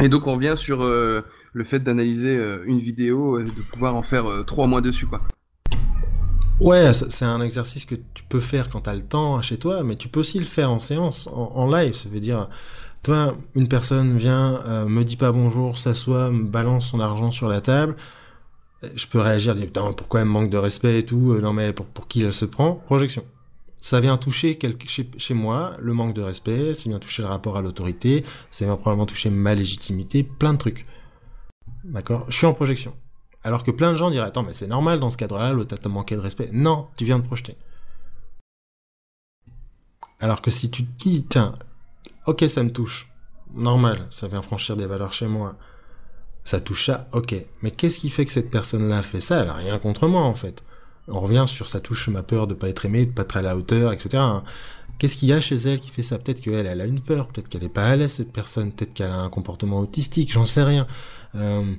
Et donc on revient sur euh, le fait d'analyser euh, une vidéo et de pouvoir en faire euh, trois mois dessus, quoi. Ouais, c'est un exercice que tu peux faire quand tu as le temps chez toi, mais tu peux aussi le faire en séance, en, live. Ça veut dire, toi, une personne vient, euh, me dit pas bonjour, s'assoit, me balance son argent sur la table. Je peux réagir, dire putain, pourquoi elle me manque de respect et tout. Non mais pour, qui elle se prend? Projection ça vient toucher chez, moi le manque de respect, ça vient toucher le rapport à l'autorité, ça vient probablement toucher ma légitimité, plein de trucs. D'accord Je suis en projection. Alors que plein de gens diraient Attends, mais c'est normal dans ce cadre-là, l'autre t'a manqué de respect. Non, tu viens de projeter. Alors que si tu te dis Tiens, ok, ça me touche. Normal, ça vient franchir des valeurs chez moi. Ça touche ça, ok. Mais qu'est-ce qui fait que cette personne-là fait ça? Elle a rien contre moi, en fait. On revient sur ça touche ma peur de pas être aimé, de pas être à la hauteur, etc. Qu'est-ce qu'il y a chez elle qui fait ça? Peut-être qu'elle, elle a une peur, peut-être qu'elle est pas à l'aise cette personne, peut-être qu'elle a un comportement autistique, j'en sais rien. Euh,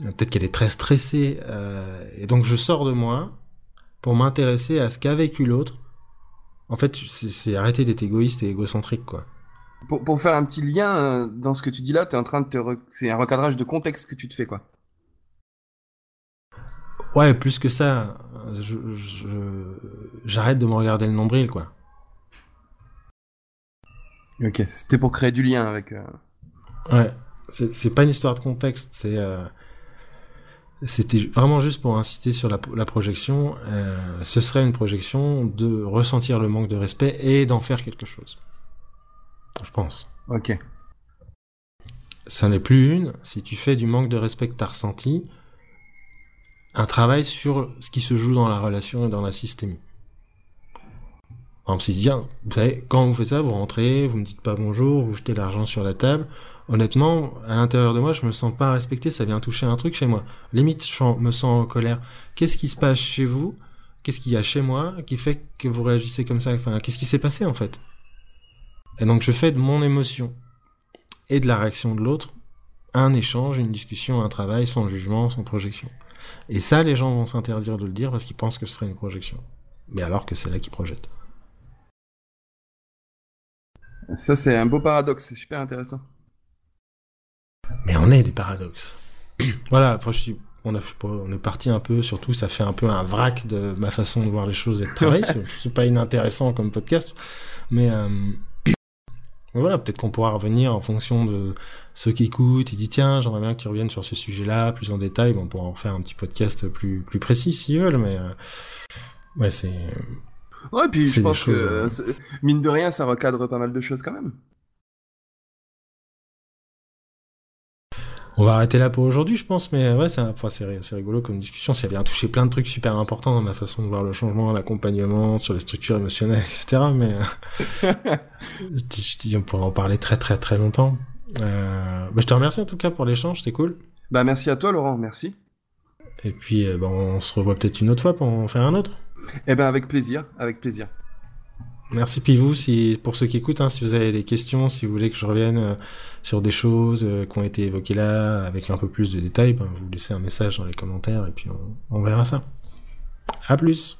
peut-être qu'elle est très stressée. Euh, et donc je sors de moi pour m'intéresser à ce qu'a vécu l'autre. En fait, c'est arrêter d'être égoïste et égocentrique, quoi. Pour, pour, faire un petit lien euh, dans ce que tu dis là, es en train de te, c'est un recadrage de contexte que tu te fais, quoi. Ouais, plus que ça, j'arrête de me regarder le nombril, quoi. Ok, c'était pour créer du lien avec. Euh, ouais, c'est pas une histoire de contexte, c'est. Euh, c'était vraiment juste pour insister sur la, la projection. Euh, ce serait une projection de ressentir le manque de respect et d'en faire quelque chose. Je pense. Ok. Ça n'est plus une. Si tu fais du manque de respect que tu as ressenti, un travail sur ce qui se joue dans la relation et dans la systémie. Par exemple, si vous savez, quand vous faites ça, vous rentrez, vous me dites pas bonjour, vous jetez l'argent sur la table. Honnêtement, à l'intérieur de moi, je me sens pas respecté, ça vient toucher un truc chez moi. Limite, je me sens en colère. Qu'est-ce qui se passe chez vous? Qu'est-ce qu'il y a chez moi qui fait que vous réagissez comme ça? Enfin, qu'est-ce qui s'est passé en fait? Et donc, je fais de mon émotion et de la réaction de l'autre un échange, une discussion, un travail sans jugement, sans projection. Et ça, les gens vont s'interdire de le dire parce qu'ils pensent que ce serait une projection. Mais alors que c'est là qu'ils projettent. Ça, c'est un beau paradoxe, c'est super intéressant. Mais on est des paradoxes. voilà, après, je suis, on, a, on est parti un peu, surtout, ça fait un peu un vrac de ma façon de voir les choses et de travailler. c'est pas inintéressant comme podcast, mais, euh, voilà, peut-être qu'on pourra revenir en fonction de ceux qui écoutent. Il dit tiens, j'aimerais bien que tu reviennes sur ce sujet-là plus en détail. Bon, on pourra en faire un petit podcast plus plus précis s'ils veulent, mais euh, ouais, c'est Ouais, puis je pense que, euh, mine de rien, ça recadre pas mal de choses quand même. On va arrêter là pour aujourd'hui, je pense, mais ouais, c'est enfin, rigolo comme discussion. Ça vient toucher plein de trucs super importants dans ma façon de voir le changement, l'accompagnement, sur les structures émotionnelles, etc. Mais je dis, on pourrait en parler très très très longtemps. Euh... Bah, je te remercie en tout cas pour l'échange, c'était cool. Bah merci à toi Laurent, merci. Et puis bah, on se revoit peut-être une autre fois pour en faire un autre. Eh ben avec plaisir, avec plaisir. Merci. Puis vous, si, pour ceux qui écoutent, hein, si vous avez des questions, si vous voulez que je revienne euh, sur des choses euh, qui ont été évoquées là, avec un peu plus de détails, ben, vous laissez un message dans les commentaires et puis on, on verra ça. À plus.